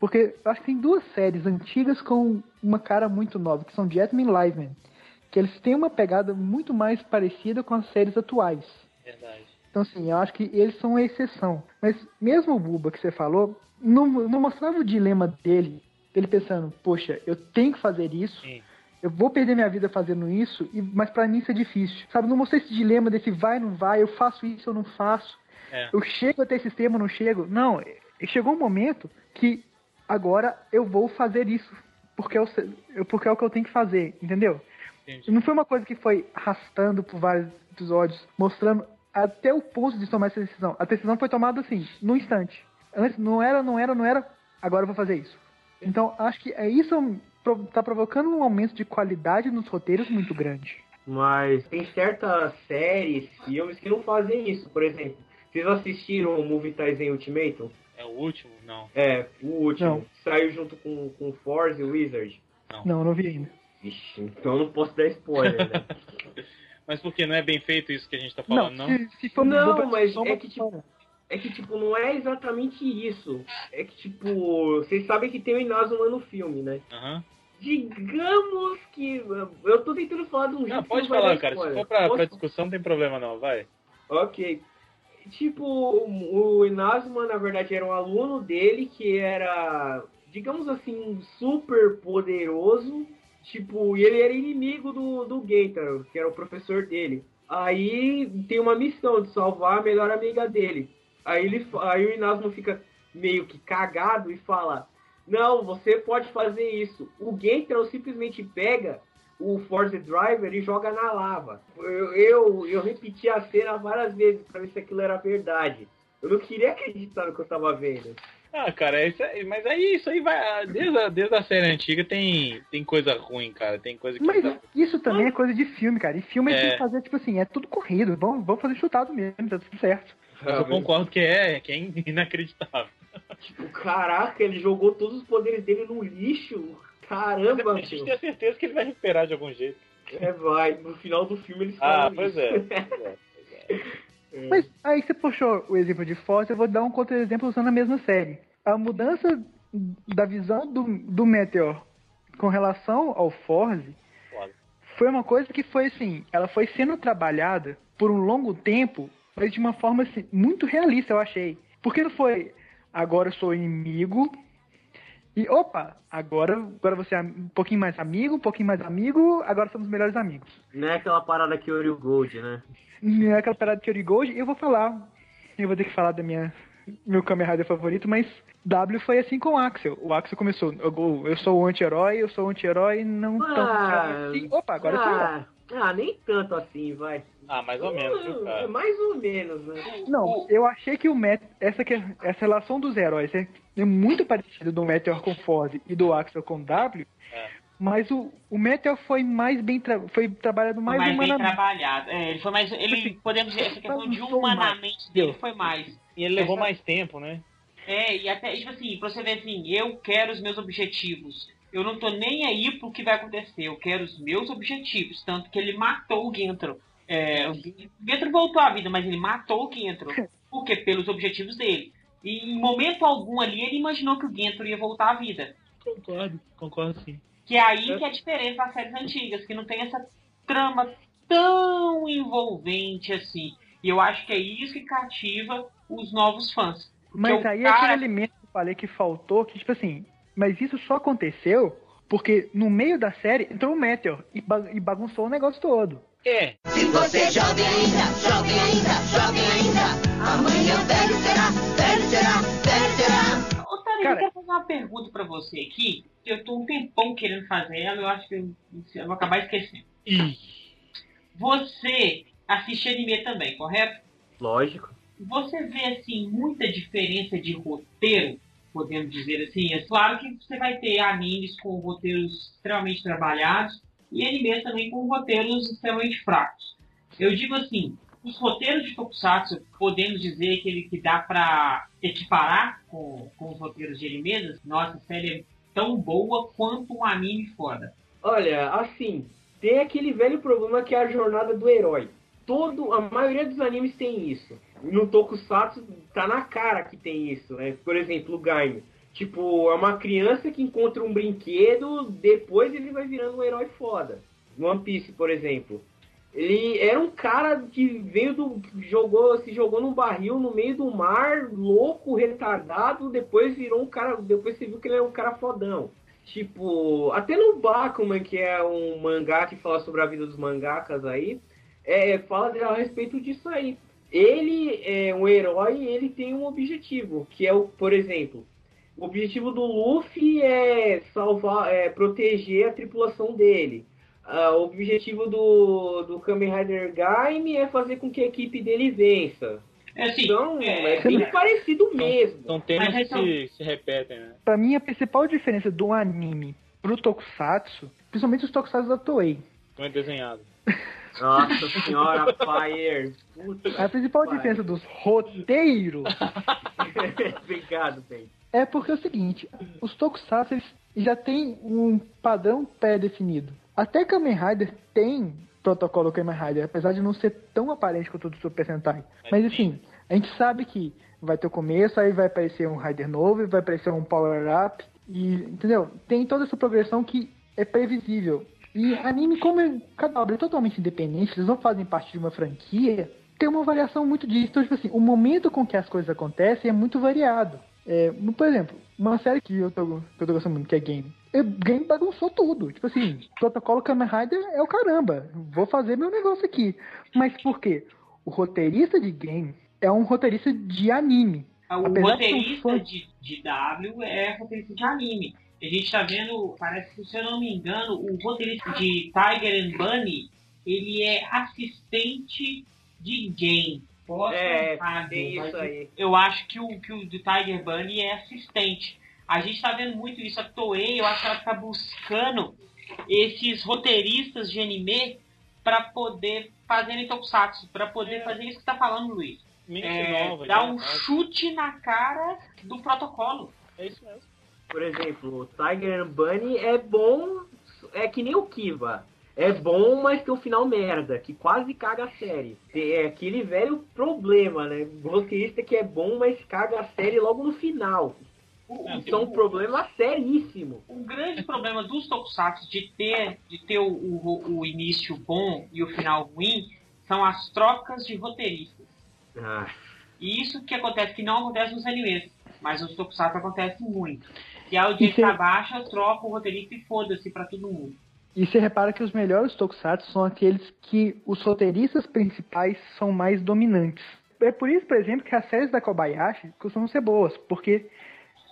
porque acho que tem duas séries antigas com uma cara muito nova, que são Jetman e Liveman, que eles têm uma pegada muito mais parecida com as séries atuais. Verdade. Então, assim, eu acho que eles são a exceção. Mas mesmo o Buba que você falou, não, não mostrava o dilema dele, dele pensando, poxa, eu tenho que fazer isso, Sim. eu vou perder minha vida fazendo isso, mas pra mim isso é difícil. Sabe, não mostrei esse dilema desse vai, não vai, eu faço isso, eu não faço. É. Eu chego até esse sistema, não chego. Não, chegou um momento que agora eu vou fazer isso, porque, sei- eu- porque é o que eu tenho que fazer, entendeu? Entendi. Não foi uma coisa que foi arrastando por vários episódios, mostrando até o ponto de tomar essa decisão. A decisão foi tomada assim, no instante. Antes não era, não era, não era, agora eu vou fazer isso. Então, acho que é isso pro- tá provocando um aumento de qualidade nos roteiros muito grande. Mas tem certas séries, filmes que não fazem isso. Por exemplo, vocês assistiram o Movie Tyson Ultimatum? É o último? Não. É, o último. Não. Saiu junto com, com Force e Wizard. Não, eu não vi ainda. Vixe, então eu não posso dar spoiler, né? Mas por que não é bem feito isso que a gente tá falando, não? se, se for Não, boba- mas é que, tipo. É que, tipo, não é exatamente isso. É que, tipo, vocês sabem que tem o Inazuma no filme, né? Aham. Digamos que. Eu tô tentando falar de um jeito Não, que pode vai falar, cara. Se for pra, Posso- pra discussão, não tem problema não, vai. Ok. Tipo, o Inazuma, na verdade, era um aluno dele que era, digamos assim, super poderoso. Tipo, e ele era inimigo do, do Gentaro, que era o professor dele. Aí tem uma missão de salvar a melhor amiga dele. Aí, ele, aí o Inazuma fica meio que cagado e fala: Não, você pode fazer isso. O Gentaro simplesmente pega o Force Driver e joga na lava. Eu, eu, eu repeti a cena várias vezes pra ver se aquilo era verdade. Eu não queria acreditar no que eu tava vendo. Ah, cara, é isso aí, mas aí isso aí vai. Desde a, desde a série antiga tem, tem coisa ruim, cara. Tem coisa que. Mas dá- isso também é coisa de filme, cara. E filme é, É. tem que fazer, tipo assim, é tudo corrido. Vamos, vamos fazer chutado mesmo, tá tudo certo. Mas eu concordo que é, que é inacreditável. Tipo, caraca, ele jogou todos os poderes dele no lixo. Caramba, A gente tem a certeza que ele vai recuperar de algum jeito. É, vai. No final do filme eles Ah, falam pois isso. é. Pois é, pois é. Mas aí você puxou o exemplo de Force, eu vou dar um contra-exemplo usando a mesma série. A mudança da visão do, do Meteor com relação ao Force Foda. foi uma coisa que foi assim, ela foi sendo trabalhada por um longo tempo, mas de uma forma assim, muito realista, eu achei. Porque não foi agora eu sou inimigo e opa, agora, agora você é um pouquinho mais amigo, um pouquinho mais amigo, agora somos melhores amigos. Não é aquela parada que o Gold, né? Não é aquela parada de Kyori Gold, eu vou falar. Eu vou ter que falar da minha meu Kamen Rider favorito, mas W foi assim com o Axel. O Axel começou, eu, eu sou o anti-herói, eu sou o anti-herói, não tão Ah, assim. Opa, agora sou eu. ah, ah, nem tanto assim, vai. Ah, mais ou menos, viu, cara? mais ou menos, né? Não, eu achei que o Met, essa, que é- essa relação dos heróis é, é muito parecida do Meteor com Force e do Axel com W, É. mas o, o Meteor foi mais bem tra foi trabalhado mais, mais bem humanamente. trabalhado. É, ele foi mais. Ele, Assim, podemos dizer, essa questão de humanamente dele foi mais. E ele levou mais tempo, né? É, e até, tipo assim, pra você ver assim, eu quero os meus objetivos. Eu não tô nem aí pro que vai acontecer, eu quero os meus objetivos. Tanto que ele matou o Gentro. É, o Gentro voltou à vida, mas ele matou o Gentro. Por quê? Pelos objetivos dele. E em momento algum ali ele imaginou que o Gentro ia voltar à vida. Concordo, concordo sim. Que é aí que é a diferença das séries antigas, que não tem essa trama tão envolvente assim. E eu acho que é isso que cativa os novos fãs. Mas o aí é cara- aquele elemento que eu falei que faltou, que tipo assim, mas isso só aconteceu porque no meio da série entrou o Meteor e, ba- e bagunçou o negócio todo. É, Se você é jovem ainda, jovem ainda, jovem ainda, amanhã velho será, velho será, velho será. Ô, Tari, Cara- eu quero fazer uma pergunta pra você aqui, que eu tô um tempão querendo fazer ela, eu acho que eu, eu vou acabar esquecendo. Você assiste anime também, correto? Lógico. Você vê, assim, muita diferença de roteiro, podemos dizer assim. É claro que você vai ter animes com roteiros extremamente trabalhados e animes também com roteiros extremamente fracos. Eu digo assim, os roteiros de Tokusatsu, podemos dizer que ele que dá pra equiparar com, com os roteiros de animes? Nossa, série é tão boa quanto um anime foda. Olha, assim, tem aquele velho problema que é a jornada do herói. Todo, a maioria dos animes tem isso. No Tokusatsu tá na cara que tem isso, né? Por exemplo, o Gaime. Tipo, é uma criança que encontra um brinquedo, depois ele vai virando um herói foda. One Piece, por exemplo. Ele era um cara que veio do. jogou, se jogou num barril no meio do mar, louco, retardado, depois virou um cara. Depois você viu que ele era um cara fodão. Tipo, até no Bakuman, que é um mangá que fala sobre a vida dos mangakas aí, é, fala a respeito disso aí. Ele é um herói e ele tem um objetivo, que é o, por exemplo, o objetivo do Luffy é salvar, é proteger a tripulação dele. Ah, o objetivo do, do Kamen Rider Gaime é fazer com que a equipe dele vença. É assim, Então, é, é bem parecido mesmo. são temas Mas que então- se, se repetem, né? Pra mim, a principal diferença do anime pro Tokusatsu, principalmente os Tokusatsu da Toei, Não é desenhado. Nossa senhora, Fire. Puta a principal pariu. diferença dos roteiros Obrigado, Ben. é porque é o seguinte, os Tokusatsu eles já têm um padrão pré-definido. Até Kamen Rider tem protocolo Kamen Rider, apesar de não ser tão aparente quanto o do Super Sentai. Mas assim, a gente sabe que vai ter o começo, aí vai aparecer um Rider novo, vai aparecer um Power Up, e entendeu? Tem toda essa progressão que é previsível. E anime, como cada obra é totalmente independente, eles não fazem parte de uma franquia, tem uma variação muito disso. Então, tipo assim, o momento com que as coisas acontecem é muito variado. É, por exemplo, uma série que eu tô, que eu tô gostando muito, que é Game. É, Game bagunçou tudo. Tipo assim, protocolo Kamen Rider é o caramba. Vou fazer meu negócio aqui. Mas por quê? O roteirista de Game é um roteirista de anime. O Apesar de ser um roteirista fã- de, de W é roteirista de anime. A gente tá vendo, parece que se eu não me engano, o roteirista de Tiger and Bunny, ele é assistente de game. Posso É, errar, tem isso aí. Eu acho que o, que o do Tiger Bunny é assistente. A gente tá vendo muito isso. A Toei, eu acho que ela tá buscando esses roteiristas de anime para poder fazer em Tokusatsu, para poder fazer isso que tá falando, Luiz. Mente É, nova, dar né? um chute na cara do protocolo. É isso mesmo. Por exemplo, o Tiger and Bunny é bom, é que nem o Kiva. é bom, mas tem um final merda, que quase caga a série. É aquele velho problema, né? Roteirista que é bom, mas caga a série logo no final. Isso é um problema seríssimo. O grande problema dos Tokusatsu de ter, de ter o, o, o início bom e o final ruim são as trocas de roteiristas. Ah, E isso que acontece, que não acontece nos animes, mas nos Tokusatsu acontece muito. E o dia E cê- tá baixa, troca o roteirista e foda-se pra todo mundo. E você repara que os melhores tokusatsu são aqueles que os roteiristas principais são mais dominantes. É por isso, por exemplo, que as séries da Kobayashi costumam ser boas, porque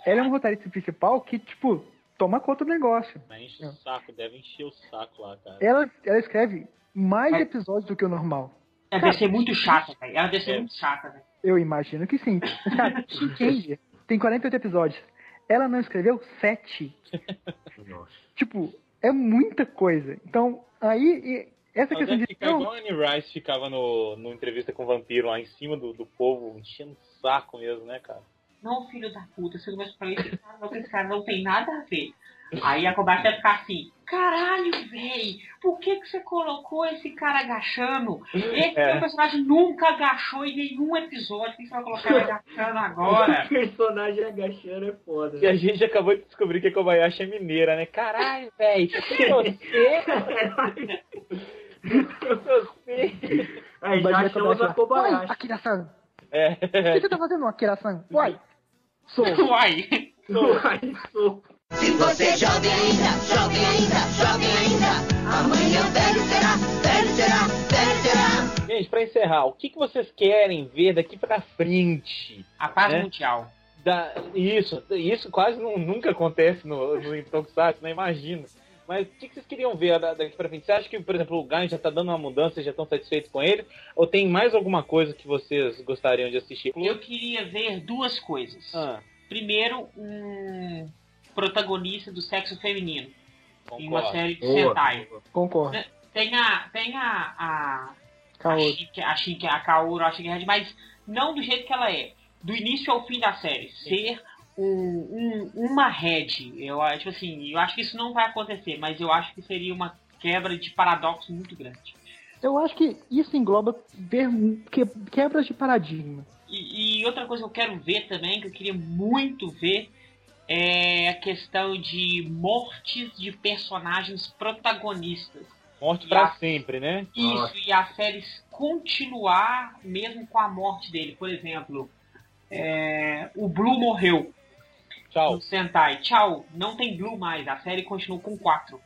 ela é um roteirista principal que, tipo, toma conta do negócio. Mas enche o saco, deve encher o saco lá, cara. Ela, ela escreve mais Mas- episódios do que o normal. Ela deve ser muito chata, velho. Ela deve ser É. muito chata, velho. Eu imagino que sim. Mas, cara, Shinkendi tem 48 episódios. Ela não escreveu 7. nossa. Tipo, é muita coisa. Então, aí, e essa Ela questão deve de. ficar igual a Annie Rice ficava no, no entrevista com o vampiro lá em cima do, do povo, enchendo o saco mesmo, né, cara? Não, filho da puta, você começa a falar esse cara, não, esse cara não tem nada a ver. Aí a Kobayashi vai ficar assim, caralho, véi, por que que você colocou esse cara agachando? Esse É. personagem nunca agachou em nenhum episódio, por que você vai colocar ele agachando agora? O personagem agachando é foda. E a gente acabou de descobrir que a Kobayashi é mineira, né? Caralho, velho, você? você? Aí já lá, Uai, Kobayashi. Akira-san, É. o que você tá fazendo, Akira-san? Uai, sou. Uai, Aí, sou. Se você é jovem ainda, jovem ainda, jovem ainda, amanhã velho será, velho será, velho será. Gente, pra encerrar, o que, que vocês querem ver daqui pra frente? a paz É. mundial. Da, isso, isso quase não- nunca acontece no, no em Tokusatsu, né? Imagino. Mas o que, que vocês queriam ver da- daqui pra frente? Você acha que, por exemplo, o Gain já tá dando uma mudança, vocês já estão satisfeitos com ele? Ou tem mais alguma coisa que vocês gostariam de assistir? Eu queria ver duas coisas. Ah, Primeiro, um protagonista do sexo feminino em uma concordo. série de. Sentai. Concordo. Tem a, tem a, a, a, Kaoru. A, a Kaoru, a Shinki Red, mas não do jeito que ela é. Do início ao fim da série. Ser um, um- uma Red. Eu, acho, tipo assim, eu acho que isso não vai acontecer, mas eu acho que seria uma quebra de paradoxo muito grande. Eu acho que isso engloba ver que- quebras de paradigma. E, e outra coisa que eu quero ver também, que eu queria muito ver, é a questão de mortes de personagens protagonistas. Morte E pra a- sempre, né? Isso, Nossa. e a série continuar mesmo com a morte dele. Por exemplo, é, o Blue morreu Tchau. no Sentai. Tchau, não tem Blue mais. A série continuou com quatro.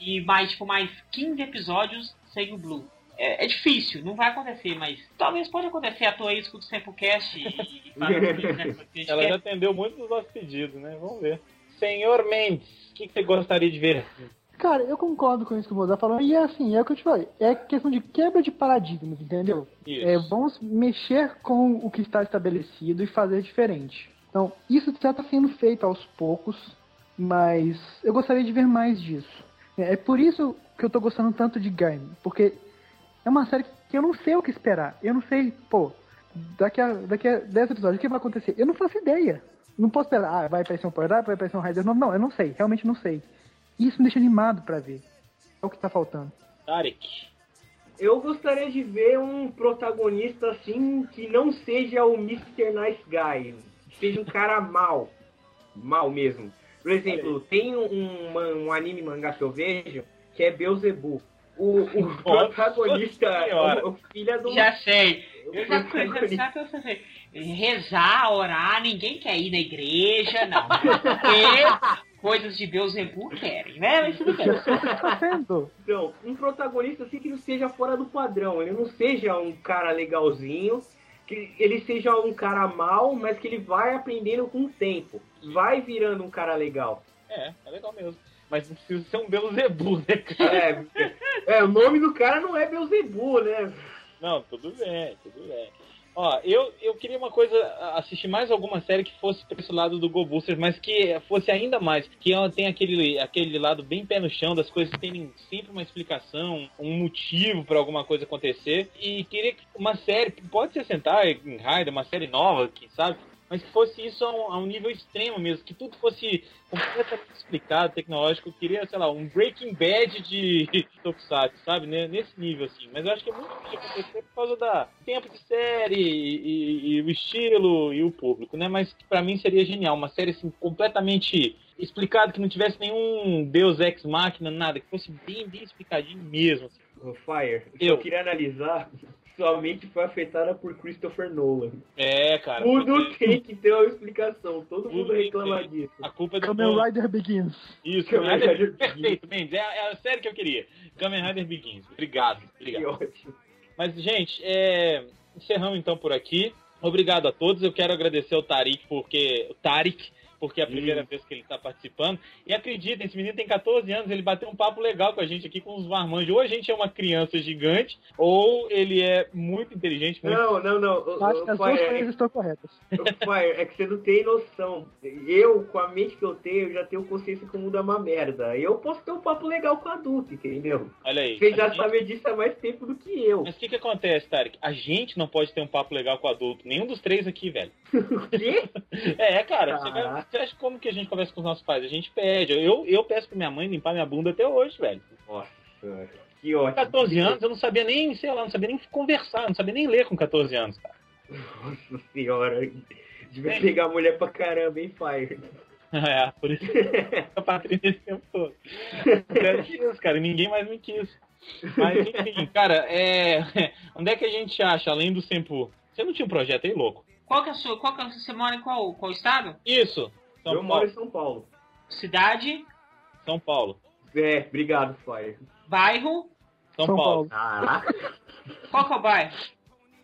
E mais, tipo, mais 15 episódios sem o Blue. É, é difícil, não vai acontecer, mas talvez pode acontecer. A tua aí escuta o Samplecast e, e né, Ela já atendeu muito dos nossos pedidos, né? Vamos ver. Senhor Mendes, o que, que você gostaria de ver? Cara, eu concordo com isso que o Mozart falou. E é assim, é o que eu te falei. É questão de quebra de paradigmas, entendeu? Isso. É, vamos mexer com o que está estabelecido e fazer diferente. Então, isso já está sendo feito aos poucos, mas eu gostaria de ver mais disso. É é por isso que eu tô gostando tanto de Gaim, porque é uma série que eu não sei o que esperar. Eu não sei, pô, daqui a, daqui a 10 episódios, o que vai acontecer? Eu não faço ideia. Não posso esperar, ah, vai aparecer um Power Up, vai aparecer um Rider novo. Não, eu não sei, realmente não sei. E isso me deixa animado pra ver. É o que tá faltando. Tarek. Eu gostaria de ver um protagonista assim que não seja o Mr. Nice Guy. Que seja um cara mal. Mal mesmo. Por exemplo, tem um, uma- um anime mangá que eu vejo que é Beelzebub. O, o protagonista, o, o filho do. Já sei. Eu já, rezar, orar, ninguém quer ir na igreja, não. Porque coisas de Beuzebu querem, né? Mas tudo bem. Então, um protagonista assim que não seja fora do padrão. Ele não seja um cara legalzinho, que ele seja um cara mal, mas que ele vai aprendendo com o tempo. Vai virando um cara legal. É, é legal mesmo. Mas não precisa ser um Beelzebub, né, cara? É, é, o nome do cara não é Beelzebub, né? Não, tudo bem, tudo bem. Ó, eu, eu queria uma coisa, assistir mais alguma série que fosse pra esse lado do Go Boosters, mas que fosse ainda mais. Que ela tem aquele, aquele lado bem pé no chão, das coisas terem sempre uma explicação, um motivo pra alguma coisa acontecer. E queria que uma série, pode ser sentar em Raider, uma série nova, quem sabe, mas que fosse isso a um, a um nível extremo mesmo, que tudo fosse completamente explicado, tecnológico. Eu queria, sei lá, um Breaking Bad de Tokusatsu, sabe? Né? Nesse nível, assim. Mas eu acho que é muito difícil acontecer por causa da tempo de série e, e- e o estilo e o público, né? Mas pra mim seria genial, uma série assim completamente explicada, que não tivesse nenhum Deus Ex Machina, nada, que fosse bem, bem explicadinho mesmo. assim. Fire, Eu. eu queria analisar, sua mente foi afetada por Christopher Nolan. É, cara. Tudo porque tem que ter uma explicação, todo Tudo mundo tem que reclama ter. disso. A culpa é do Kamen Rider Begins. Isso, Kamen Rider. Rider Perfeito, Mendes. É, é a série que eu queria. Kamen Rider Begins. Obrigado. Que Obrigado. ótimo. Mas, gente, é... encerramos então por aqui. Obrigado a todos. Eu quero agradecer ao Tarik, porque. O Tarik, porque é a primeira Hum. vez que ele está participando. E acreditem, esse menino tem 14 anos, ele bateu um papo legal com a gente aqui com os marmanjos. Ou a gente é uma criança gigante, ou ele é muito inteligente, muito Não, não, não. Acho que as duas Fire, coisas estão corretas. Fire, é que você não tem noção. Eu, com a mente que eu tenho, eu já tenho consciência que o mundo é uma merda. Eu posso ter um papo legal com adulto, entendeu? Olha aí. Você A já gente- sabe disso há mais tempo do que eu. Mas o que, que acontece, Tarek? A gente não pode ter um papo legal com adulto. Nenhum dos três aqui, velho. O quê? É, cara, você, vai-. Você acha como que a gente conversa com os nossos pais? A gente pede. Eu, eu peço pra minha mãe limpar minha bunda até hoje, velho. Nossa, que ótimo. 14 anos, eu não sabia nem, sei lá, não sabia nem conversar, não sabia nem ler com 14 anos, cara. Nossa senhora. Devia É. pegar mulher pra caramba, hein, Fire? É, por isso que eu Patrícia esse tempo todo. É isso, cara, ninguém mais me quis. Mas enfim, cara, é... onde é que a gente acha, além do Sempu? Você não tinha um projeto aí, louco? Qual que é a sua? Qual que é, você mora em qual, qual estado? Isso, São eu moro Paulo. em São Paulo. Cidade, São Paulo. É, obrigado, Fire. bairro. São, São Paulo. Caraca. Qual que é o bairro?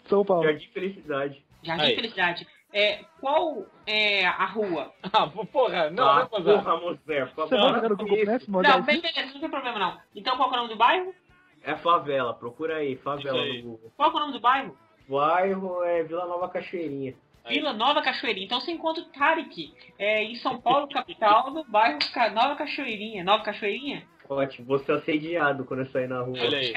São Paulo. Jardim Felicidade. Jardim Aí. Felicidade. É, qual é a rua? Ah, porra, não, ah, não, não, porra, Mozer, por Você favor. vai no Google. Maps, Não, bem, beleza, não tem problema não. Então qual que é o nome do bairro? É favela, procura aí, favela aí. no Google. Qual que é o nome do bairro? Bairro é Vila Nova Cachoeirinha. Vila Nova Cachoeirinha. Então você encontra o Tarek é, em São Paulo, capital, no bairro Nova Cachoeirinha. Nova Cachoeirinha? Ótimo, vou ser assediado quando eu sair na rua. Olha aí.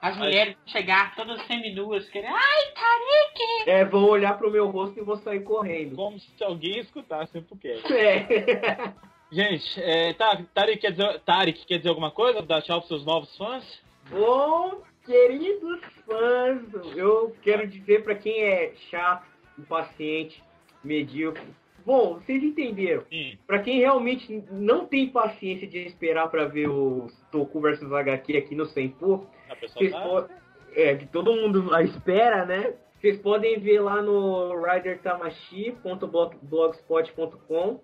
As mulheres vão chegar todas seminuas, querendo. Ai, Tarek! É, vão olhar pro meu rosto e vou sair correndo. Como se alguém escutasse o Puquete. É. Gente, é, tá, Tarek quer, dizer, Tarek quer dizer alguma coisa? Dar tchau pros seus novos fãs? Bom, queridos fãs, eu quero dizer pra quem é chato, impaciente, medíocre. Bom, vocês entenderam. Pra quem realmente não tem paciência de esperar pra ver o Toku vs HQ aqui no pessoa vocês tá... po- é, que todo mundo espera, né? Vocês podem ver lá no ridertamashi.blogspot.com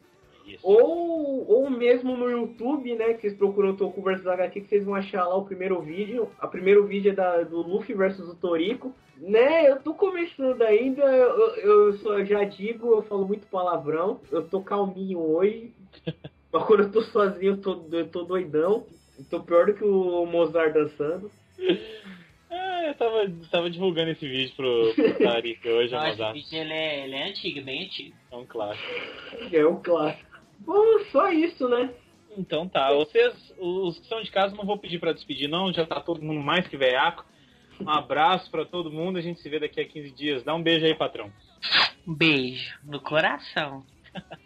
Isso. ou, ou mesmo no YouTube, né? Que vocês procuram Toku vs HQ, que vocês vão achar lá o primeiro vídeo. A primeiro vídeo é da, do Luffy versus o Toriko. Né, eu tô começando ainda, eu, eu só já digo, eu falo muito palavrão, eu tô calminho hoje. Mas quando eu tô sozinho, eu tô, eu tô doidão. Eu tô pior do que o Mozart dançando. Ah, eu tava, tava divulgando esse vídeo pro, pro Tarek hoje, Nossa, Mozart. esse vídeo ele é, ele é antigo, bem antigo. É um clássico. É um clássico. Bom, só isso, né? Então tá, vocês, os que são de casa, não vou pedir pra despedir não, já tá todo mundo mais que veiaco. Um abraço pra todo mundo, a gente se vê daqui a 15 dias. Dá um beijo aí, patrão. Um beijo no coração.